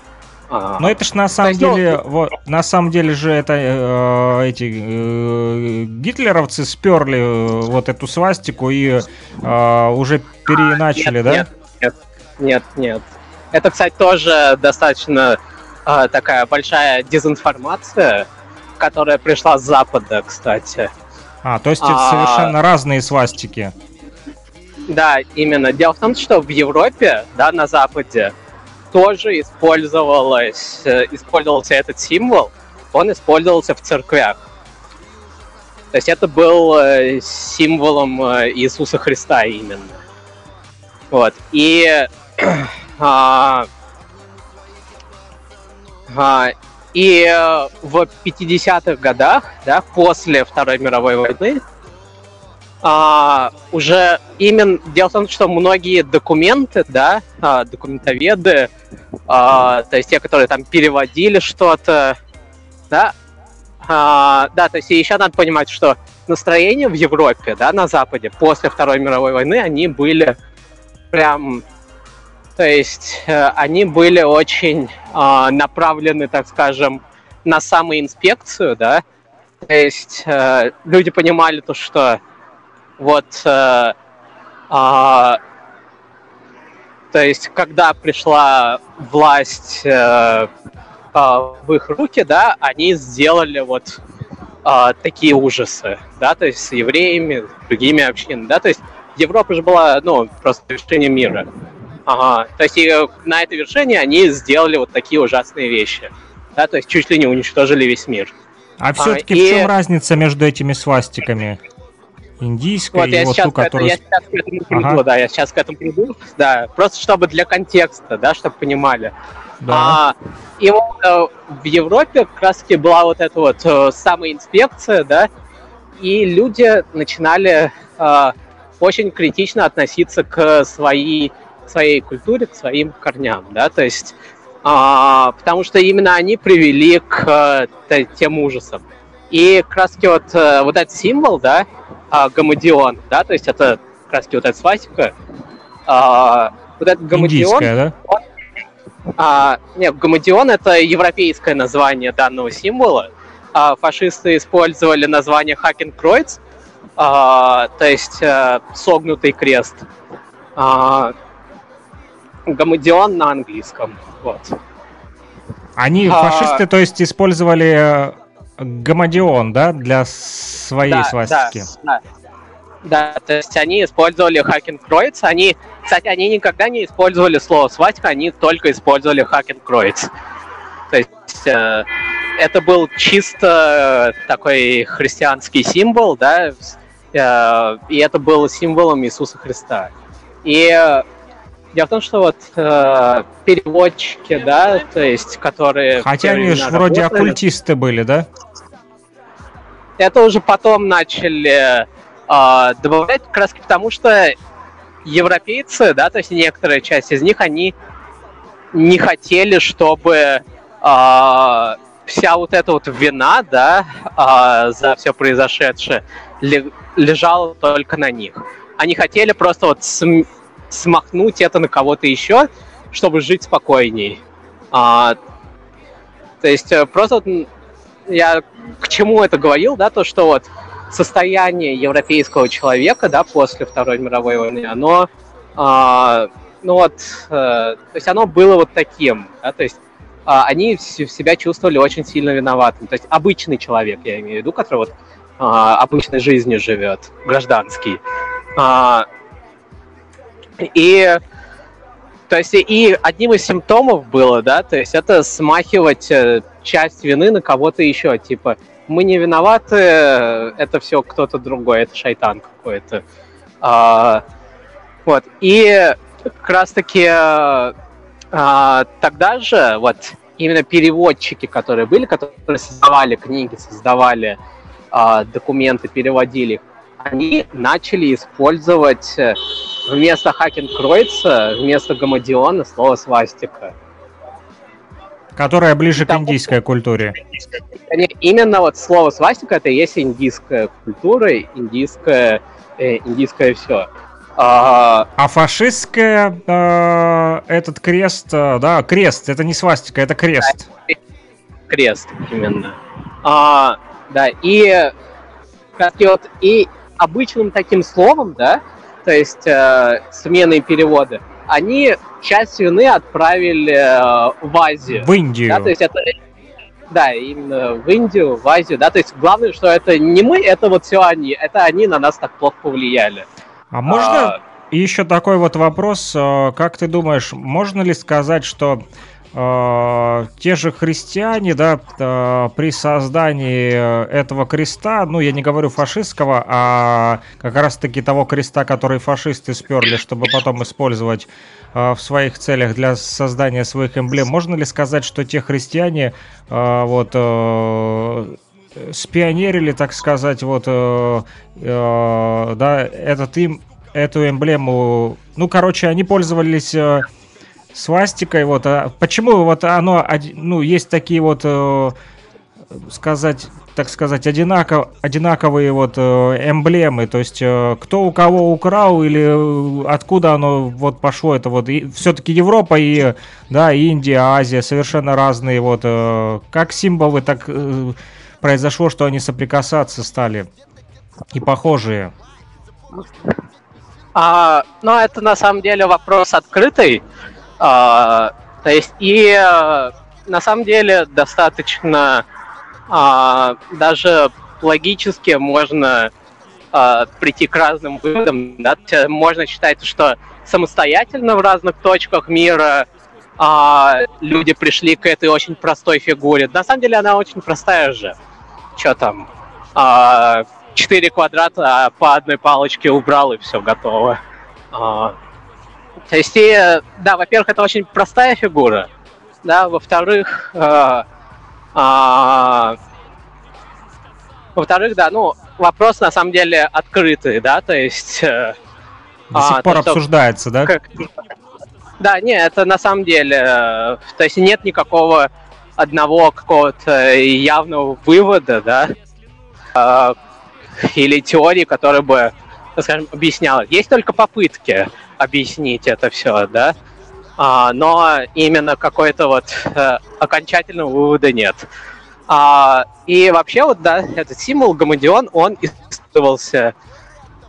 Но это ж на самом ну, деле, вот, на самом деле же это э, эти э, гитлеровцы сперли э, вот эту свастику и э, уже переиначили, нет, да? Нет, нет, нет, нет. Это, кстати, тоже достаточно э, такая большая дезинформация, которая пришла с Запада, кстати. А, то есть это а, совершенно разные свастики. Да, именно. Дело в том, что в Европе, да, на Западе, тоже использовалось, э, использовался этот символ, он использовался в церквях. То есть это был э, символом э, Иисуса Христа именно. Вот. И а, а, и в 50-х годах, да, после Второй мировой войны, а, уже именно дело в том, что многие документы, да, а, документоведы, а, то есть те, которые там переводили что-то, да, а, да, то есть еще надо понимать, что настроения в Европе, да, на Западе после Второй мировой войны, они были прям, то есть э, они были очень э, направлены, так скажем, на самоинспекцию, да, то есть э, люди понимали то, что вот, э, э, то есть, когда пришла власть э, э, в их руки, да, они сделали вот э, такие ужасы, да, то есть с евреями, с другими общинами, да, то есть Европа же была, ну, просто вершине мира. Ага. То есть и на этой вершине они сделали вот такие ужасные вещи. Да, то есть чуть ли не уничтожили весь мир. А все-таки а, и... в чем разница между этими свастиками? Индийская вот, и вот ту, которую... Я сейчас к этому приду, ага. да, я сейчас к этому приду, да, просто чтобы для контекста, да, чтобы понимали. Да. А, и вот э, в Европе как раз таки была вот эта вот э, самоинспекция, да, и люди начинали э, очень критично относиться к своей, своей культуре, к своим корням, да, то есть, э, потому что именно они привели к э, тем ужасам. И как раз таки вот, э, вот этот символ, да, а, гамадион, да, то есть это как раз вот эта свастика. А, вот этот гамадион... да? Он, а, нет, гамадион это европейское название данного символа. А, фашисты использовали название Хакенкройц, а, то есть а, согнутый крест. А, гамадион на английском. Вот. Они, а, фашисты, то есть использовали Гамадион, да, для своей да, свастики? Да, да. Да, то есть они использовали Хакенкройц. Они, кстати, они никогда не использовали слово свастика, они только использовали Хакенкройц. То есть э, это был чисто такой христианский символ, да, э, и это был символом Иисуса Христа. И э, дело в том, что вот э, переводчики, да, то есть, которые... Хотя они же вроде оккультисты были, да? Это уже потом начали э, добавлять как раз потому, что европейцы, да, то есть некоторая часть из них, они не хотели, чтобы э, вся вот эта вот вина, да, э, за все произошедшее лежала только на них. Они хотели просто вот см смахнуть это на кого-то еще, чтобы жить спокойней. А, то есть э, просто вот я к чему это говорил, да, то, что вот состояние европейского человека, да, после Второй мировой войны, оно, э, ну вот, э, то есть оно было вот таким, да, то есть э, они себя чувствовали очень сильно виноватым, то есть обычный человек, я имею в виду, который вот э, обычной жизнью живет, гражданский. Э, и то есть и одним из симптомов было, да, то есть это смахивать э, часть вины на кого-то еще, типа мы не виноваты, это все кто-то другой, это шайтан какой-то. А, вот и как раз таки а, тогда же вот именно переводчики, которые были, которые создавали книги, создавали а, документы, переводили их, они начали использовать э, вместо Хакенкройца, вместо Гамадиона слово свастика. Которая ближе Там, к индийской культуре. Именно вот слово свастика это и есть индийская культура, индийская, э, индийское все. А, а фашистская э, этот крест, э, да, крест, это не свастика, это крест. Крест, именно. А, да, и, кстати, вот, и обычным таким словом, да, то есть э, смены переводы, они часть свины отправили э, в Азию. В Индию. Да, то есть это да, именно в Индию, в Азию, да, то есть главное, что это не мы, это вот все они, это они на нас так плохо повлияли. А можно а... еще такой вот вопрос, э, как ты думаешь, можно ли сказать, что те же христиане, да, э, при создании этого креста, ну, я не говорю фашистского, а как раз-таки того креста, который фашисты сперли, чтобы потом использовать э, в своих целях для создания своих эмблем, можно ли сказать, что те христиане, э, вот, э, спионерили, так сказать, вот, э, э, да, этот им, эту эмблему, ну, короче, они пользовались свастикой, вот, а почему вот оно, ну, есть такие вот, э, сказать, так сказать, одинаков, одинаковые вот э, эмблемы, то есть э, кто у кого украл или откуда оно вот пошло, это вот все-таки Европа и, да, Индия, Азия совершенно разные вот, как символы, так произошло, что они соприкасаться стали и похожие. А, ну, это на самом деле вопрос открытый. А, то есть, и а, на самом деле достаточно а, даже логически можно а, прийти к разным выводам. Да? Можно считать, что самостоятельно в разных точках мира а, люди пришли к этой очень простой фигуре. На самом деле она очень простая же. Что там? А, 4 квадрата по одной палочке убрал и все готово. А, то есть, и, да, во-первых, это очень простая фигура, да, во-вторых, э, э, во-вторых, да, ну, вопрос на самом деле открытый, да, то есть... Э, До а, сих пор то, обсуждается, что, да? Как, да, не, это на самом деле, э, то есть нет никакого одного какого-то явного вывода, да, э, или теории, которая бы, скажем, объясняла. Есть только попытки объяснить это все, да, а, но именно какой-то вот э, окончательного вывода нет. А, и вообще вот, да, этот символ гамадион, он использовался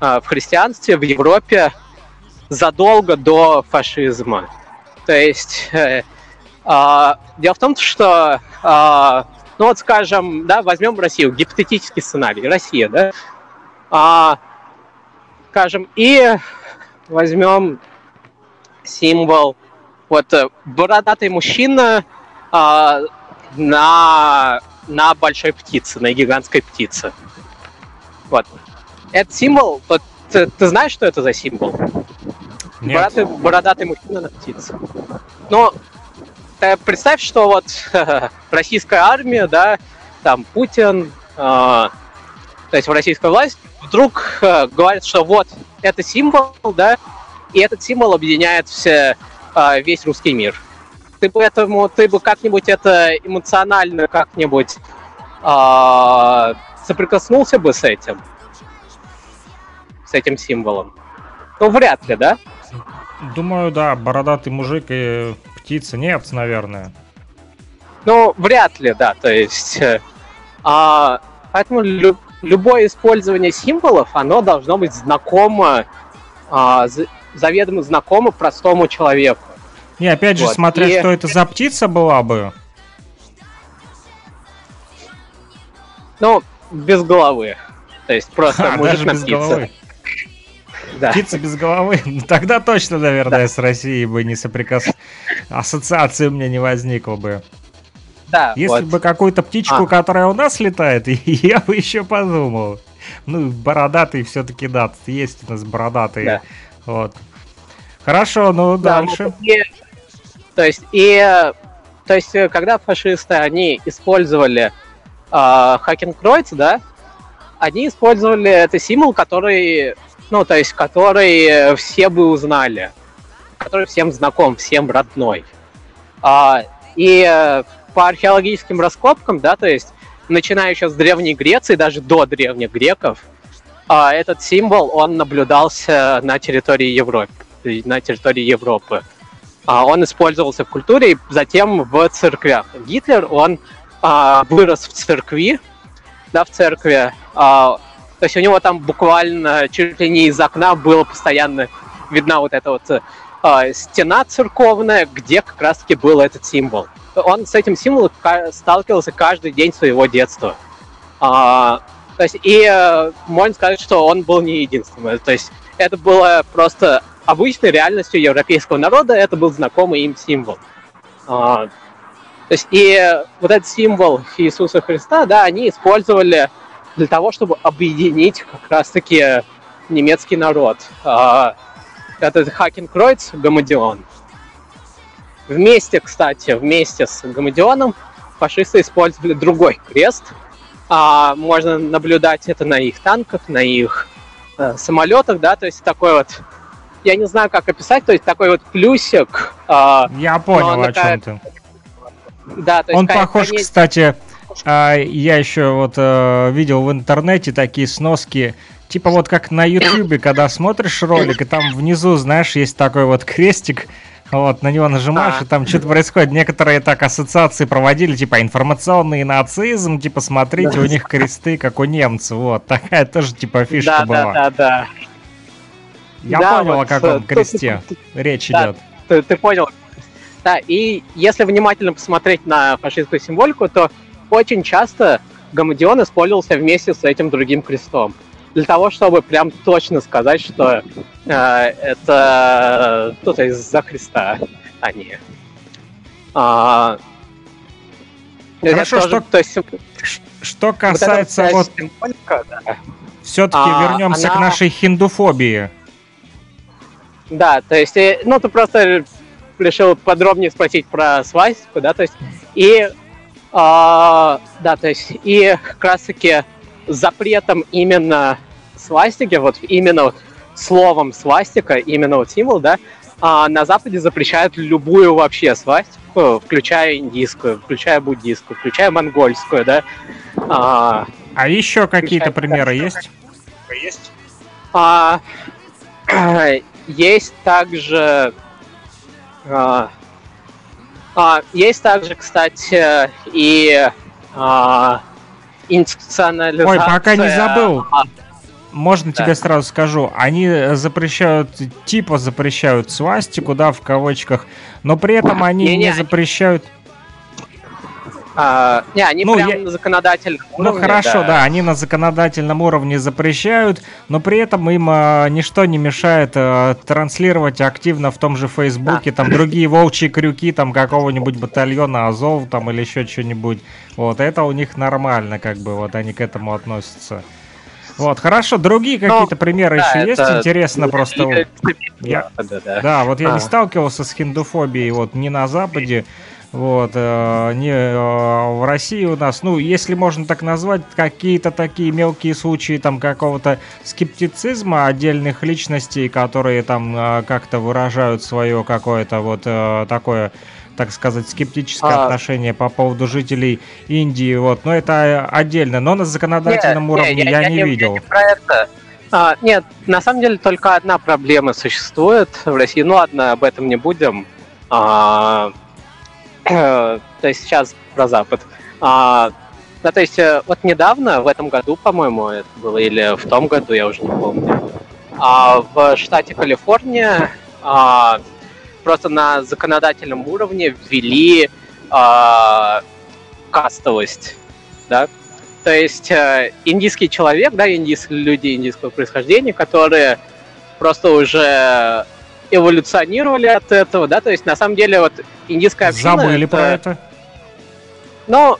а, в христианстве в Европе задолго до фашизма. То есть э, а, дело в том, что, а, ну вот скажем, да, возьмем Россию, гипотетический сценарий, Россия, да, а, скажем, и возьмем символ. Вот э, бородатый мужчина а, на, на большой птице, на гигантской птице. Вот. Этот символ, вот, ты, ты знаешь, что это за символ? Нет. Бородатый, бородатый мужчина на птице. Ну, ты представь, что вот российская армия, да, там Путин, э, то есть в российская власть, вдруг э, говорит, что вот это символ, да, и этот символ объединяет все, э, весь русский мир. Ты бы этому, ты бы как-нибудь это эмоционально как-нибудь э, соприкоснулся бы с этим, с этим символом? Ну, вряд ли, да? Думаю, да, бородатый мужик и птица, нет, наверное. Ну, вряд ли, да, то есть... А, поэтому любое использование символов, оно должно быть знакомо, а, заведомо знакомо простому человеку. Не, опять же, вот. смотря и... что это за птица была бы. Ну, без головы. То есть просто а, мужик даже на без птице. Головы. Да. Птица без головы. Ну, тогда точно, наверное, да. с Россией бы не соприкас... Ассоциации у меня не возникло бы. Да, Если вот. бы какую-то птичку, а. которая у нас летает, я бы еще подумал. Ну, бородатый все-таки, да, есть у нас бородатые. Да. Вот. Хорошо, ну да, дальше. И, то есть, и то есть, когда фашисты, они использовали э, Хакенкройц, да, они использовали это символ, который, ну, то есть, который все бы узнали, который всем знаком, всем родной. А, и по археологическим раскопкам, да, то есть начиная еще с Древней Греции, даже до древних греков, а, этот символ, он наблюдался на территории Европы. На территории Европы. А, он использовался в культуре и затем в церквях. Гитлер, он а, вырос в церкви, да, в церкви. то есть у него там буквально чуть ли не из окна было постоянно видна вот эта вот стена церковная, где как раз-таки был этот символ. Он с этим символом сталкивался каждый день своего детства. А, то есть, и э, можно сказать, что он был не единственным. То есть, это было просто обычной реальностью европейского народа, это был знакомый им символ. А, то есть, и вот этот символ Иисуса Христа, да, они использовали для того, чтобы объединить как раз-таки немецкий народ. А, это Хакенкройц, Гамадион. Вместе, кстати, вместе с Гамадионом фашисты использовали другой крест. А, можно наблюдать это на их танках, на их э, самолетах, да, то есть такой вот, я не знаю, как описать, то есть такой вот плюсик. Э, я понял, о чем ты. Да, то есть, Он похож, конечно... кстати, а, я еще вот э, видел в интернете такие сноски, типа вот как на Ютубе, когда смотришь ролик, и там внизу, знаешь, есть такой вот крестик, вот, на него нажимаешь, а. и там что-то происходит. Некоторые так ассоциации проводили, типа информационный нацизм, типа смотрите, у них кресты, как у немцев. Вот, такая тоже типа фишка да, была. Да, да, да. Я да, понял, вот, о каком кресте речь да, идет. Ты, ты понял. Да, и если внимательно посмотреть на фашистскую символику, то очень часто Гамадион использовался вместе с этим другим крестом. Для того, чтобы прям точно сказать, что э, это кто-то из-за Христа, а не. А, Хорошо, тоже, что, то есть, что касается вот... вот да. Все-таки а, вернемся она... к нашей хиндуфобии. Да, то есть, э, ну, ты просто решил подробнее спросить про свастику, да, то есть, и а, да, то есть и как раз таки запретом именно свастики, вот именно вот словом свастика, именно вот символ, да, а на Западе запрещают любую вообще свастику, включая индийскую, включая буддийскую, включая монгольскую, да. А, а еще какие-то примеры есть? Есть. А, есть также а, а, есть также, кстати, и а, институционализация... Ой, пока не забыл. А, Можно да. тебе сразу скажу, они запрещают, типа запрещают свастику, да, в кавычках, но при этом они не, не, не запрещают... Они а, не, они ну, прям я... на законодательном ну, уровне. Ну хорошо, да. да, они на законодательном уровне запрещают, но при этом им а, ничто не мешает а, транслировать активно в том же Фейсбуке да. там другие волчьи крюки там какого-нибудь батальона Азов там или еще что-нибудь. Вот это у них нормально, как бы вот они к этому относятся. Вот, хорошо, другие ну, какие-то примеры да, еще есть? Интересно просто. Я... Да, да. да, вот я а. не сталкивался с хиндуфобией вот ни на Западе, вот, э, не э, в России у нас, ну, если можно так назвать, какие-то такие мелкие случаи там какого-то скептицизма отдельных личностей, которые там э, как-то выражают свое какое-то вот такое так сказать, скептическое а... отношение по поводу жителей Индии, вот, но это отдельно, но на законодательном нет, уровне нет, я, я, не я видел. Не про это. А, нет, на самом деле только одна проблема существует в России, ну ладно, об этом не будем. А, то есть сейчас про Запад. А, да, то есть э, вот недавно, в этом году, по-моему, это было, или в том году, я уже не помню, а, в штате Калифорния а, просто на законодательном уровне ввели а, кастовость, да, то есть э, индийский человек, да, индийские люди индийского происхождения, которые просто уже эволюционировали от этого, да, то есть на самом деле вот индийская община... Забыли это... про это? Ну,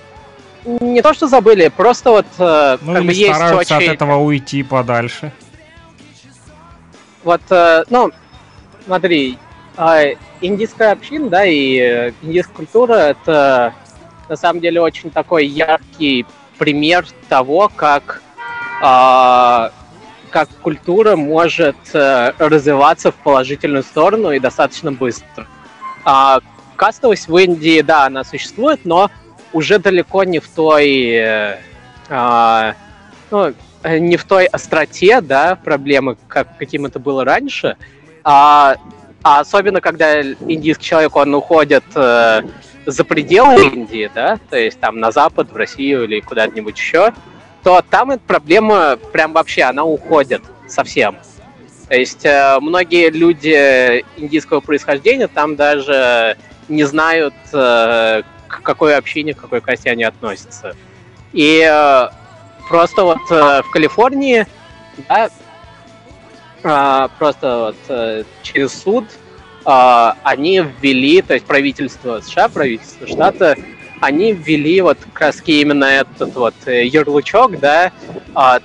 не то, что забыли, просто вот э, ну, как бы есть очень... от этого уйти подальше. Вот, э, ну, смотри, э, индийская община, да, и э, индийская культура это на самом деле очень такой яркий пример того, как э, как культура может э, развиваться в положительную сторону и достаточно быстро. А кастовость в Индии, да, она существует, но уже далеко не в той, э, а, ну, не в той остроте, да, проблемы, как, каким это было раньше, а, а особенно когда индийский человек, он уходит э, за пределы Индии, да, то есть там на Запад, в Россию или куда-нибудь еще, то там эта проблема прям вообще, она уходит совсем. То есть э, многие люди индийского происхождения там даже не знают, э, к какой общине, к какой касте они относятся. И э, просто вот в Калифорнии, да, а, просто вот через суд они ввели, то есть правительство США, правительство штата, они ввели вот как раз именно этот вот ярлычок, да, от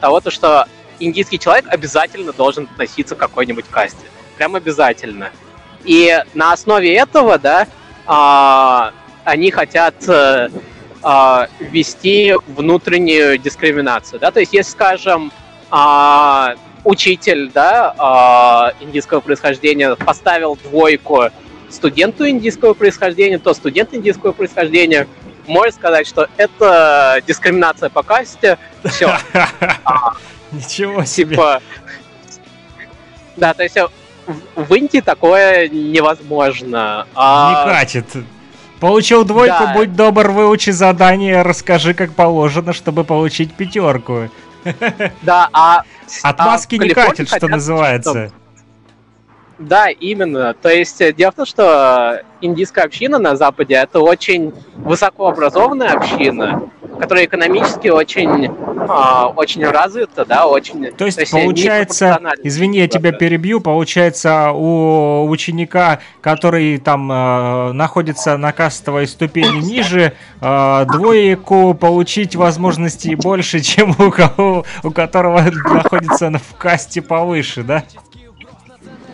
того, то, что индийский человек обязательно должен относиться к какой-нибудь касте. Прям обязательно. И на основе этого, да, а, они хотят а, а, ввести внутреннюю дискриминацию. Да? То есть, если, скажем, а, учитель да, а, индийского происхождения поставил двойку студенту индийского происхождения, то студент индийского происхождения может сказать, что это дискриминация по касте. Все. Ничего себе. Типа, да, то есть э, в Индии такое невозможно. А... Не катит. Получил двойку, да. будь добр, выучи задание, расскажи, как положено, чтобы получить пятерку. Да, а... Отмазки а не катит, что называется. Да, именно. То есть э, дело в том, что индийская община на Западе это очень высокообразованная община, которая экономически очень, а, очень развита, да, очень. То есть, то есть получается, извини, я тебя перебью, получается у ученика, который там э, находится на кастовой ступени ниже, э, двоеку получить возможностей больше, чем у кого, у которого находится в касте повыше, да?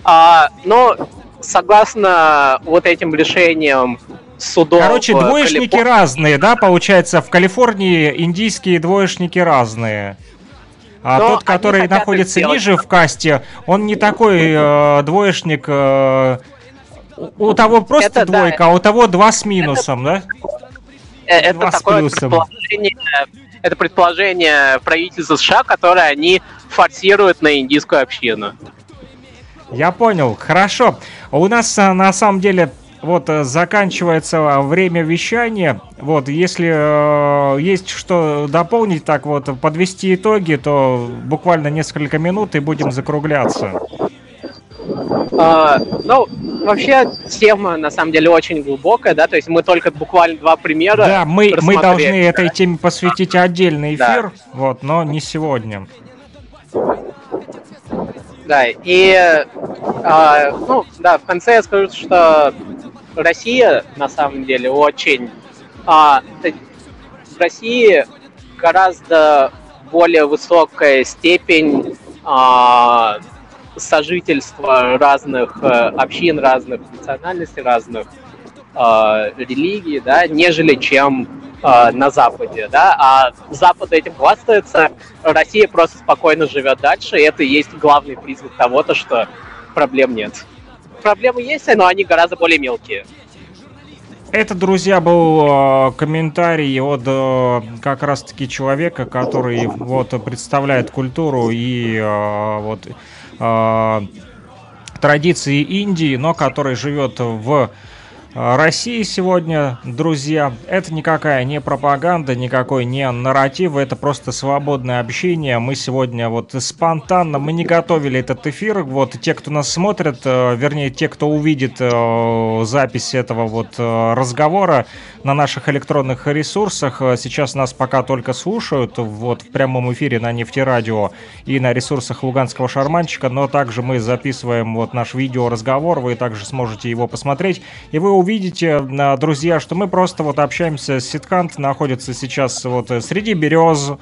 А, но согласно вот этим решениям судов... Короче, двоечники Калифор... разные, да, получается, в Калифорнии индийские двоечники разные. А Но тот, который находится ниже в касте, он не такой э, двоечник. Э, у того просто это, двойка, да, а у того два с минусом, это, да? Э, это два такое предположение, это предположение правительства США, которое они форсируют на индийскую общину. Я понял, хорошо. У нас э, на самом деле вот э, заканчивается время вещания. Вот, если э, есть что дополнить, так вот, подвести итоги, то буквально несколько минут и будем закругляться. А, ну, вообще тема на самом деле очень глубокая, да, то есть мы только буквально два примера. Да, мы, мы должны этой теме посвятить отдельный эфир, да. вот, но не сегодня. Да, и, а, ну, да, в конце я скажу, что Россия, на самом деле, очень... А, в России гораздо более высокая степень а, сожительства разных а, общин, разных национальностей, разных а, религий, да, нежели чем а, на Западе, да, а Запад этим хвастается, Россия просто спокойно живет дальше, и это и есть главный признак того, то, что проблем нет проблемы есть, но они гораздо более мелкие. Это, друзья, был э, комментарий от э, как раз-таки человека, который вот представляет культуру и э, вот э, традиции Индии, но который живет в России сегодня, друзья, это никакая не пропаганда, никакой не нарратив, это просто свободное общение. Мы сегодня вот спонтанно, мы не готовили этот эфир, вот те, кто нас смотрит, э, вернее, те, кто увидит э, запись этого вот э, разговора на наших электронных ресурсах, сейчас нас пока только слушают, вот в прямом эфире на Нефтерадио и на ресурсах Луганского шарманчика, но также мы записываем вот наш видеоразговор, вы также сможете его посмотреть, и вы увидите, э, друзья, что мы просто вот общаемся Ситкант, находится сейчас вот э, среди берез,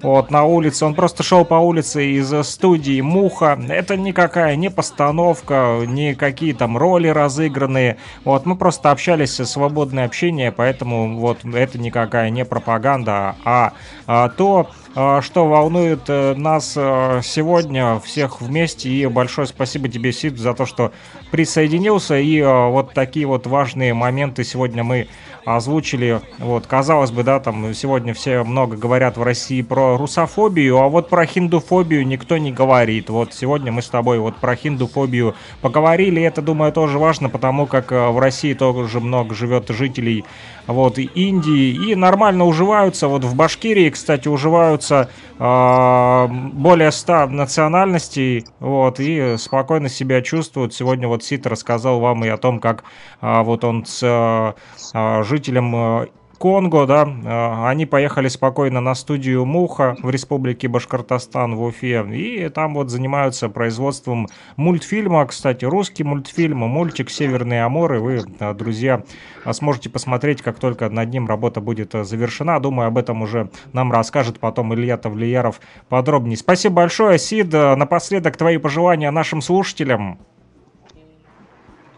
вот, на улице. Он просто шел по улице из студии «Муха». Это никакая не постановка, не какие там роли разыгранные. Вот, мы просто общались, свободное общение, поэтому вот это никакая не пропаганда, а, а то, что волнует э, нас э, сегодня всех вместе. И большое спасибо тебе, Сид, за то, что присоединился. И э, вот такие вот важные моменты сегодня мы озвучили. Вот, казалось бы, да, там сегодня все много говорят в России про русофобию, а вот про хиндуфобию никто не говорит. Вот сегодня мы с тобой вот про хиндуфобию поговорили. Это, думаю, тоже важно, потому как в России тоже много живет жителей вот Индии и нормально уживаются. Вот в Башкирии, кстати, уживаются собираются э, более 100 национальностей, вот, и спокойно себя чувствуют. Сегодня вот Сит рассказал вам и о том, как э, вот он с э, жителем Конго, да, э, они поехали спокойно на студию Муха в республике Башкортостан в Уфе, и там вот занимаются производством мультфильма, кстати, русский мультфильм, мультик «Северные Аморы», вы, э, друзья, сможете посмотреть, как только над ним работа будет завершена, думаю, об этом уже нам расскажет потом Илья Тавлияров подробнее. Спасибо большое, Сид, напоследок твои пожелания нашим слушателям.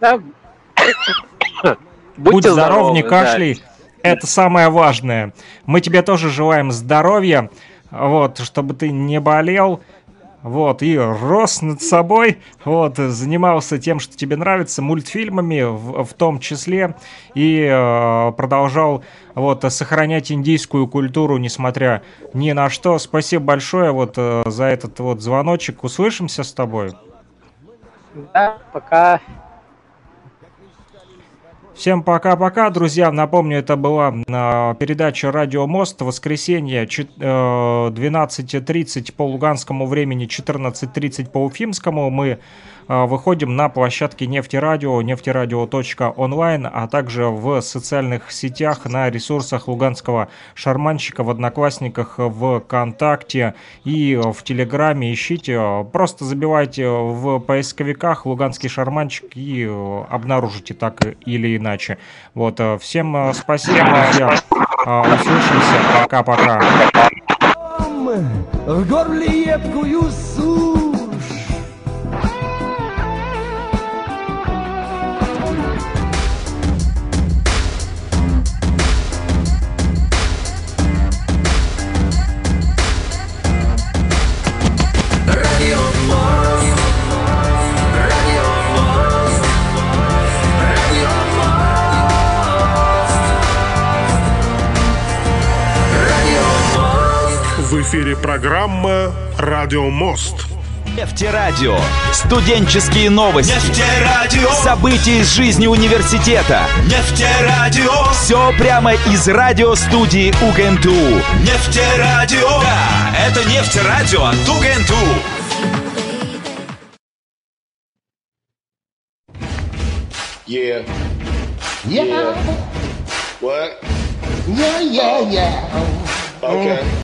Да. Будь здоров, не кашляй. Да. Это самое важное. Мы тебе тоже желаем здоровья, вот, чтобы ты не болел, вот, и рос над собой, вот, занимался тем, что тебе нравится, мультфильмами в, в том числе, и э, продолжал, вот, сохранять индийскую культуру, несмотря ни на что. Спасибо большое, вот, э, за этот вот звоночек. Услышимся с тобой? Да, пока. Всем пока-пока, друзья. Напомню, это была э, передача «Радио Мост». Воскресенье э, 12.30 по луганскому времени, 14.30 по уфимскому. Мы а, выходим на площадке Нефтерадио, нефтерадио.онлайн, а также в социальных сетях, на ресурсах Луганского шарманщика, в Одноклассниках, в ВКонтакте и в Телеграме. Ищите, просто забивайте в поисковиках «Луганский шарманщик» и обнаружите так или иначе. Вот, всем э, спасибо, друзья. А, услышимся. Пока-пока. В горле едкую суть эфире программа «Радио Мост». Нефтерадио. Студенческие новости. Нефтерадио. События из жизни университета. Нефтерадио. Все прямо из радиостудии УГНТУ. Нефтерадио. Да, это Нефтерадио от УГНТУ. Yeah. Yeah. What? Yeah, yeah, yeah. Okay.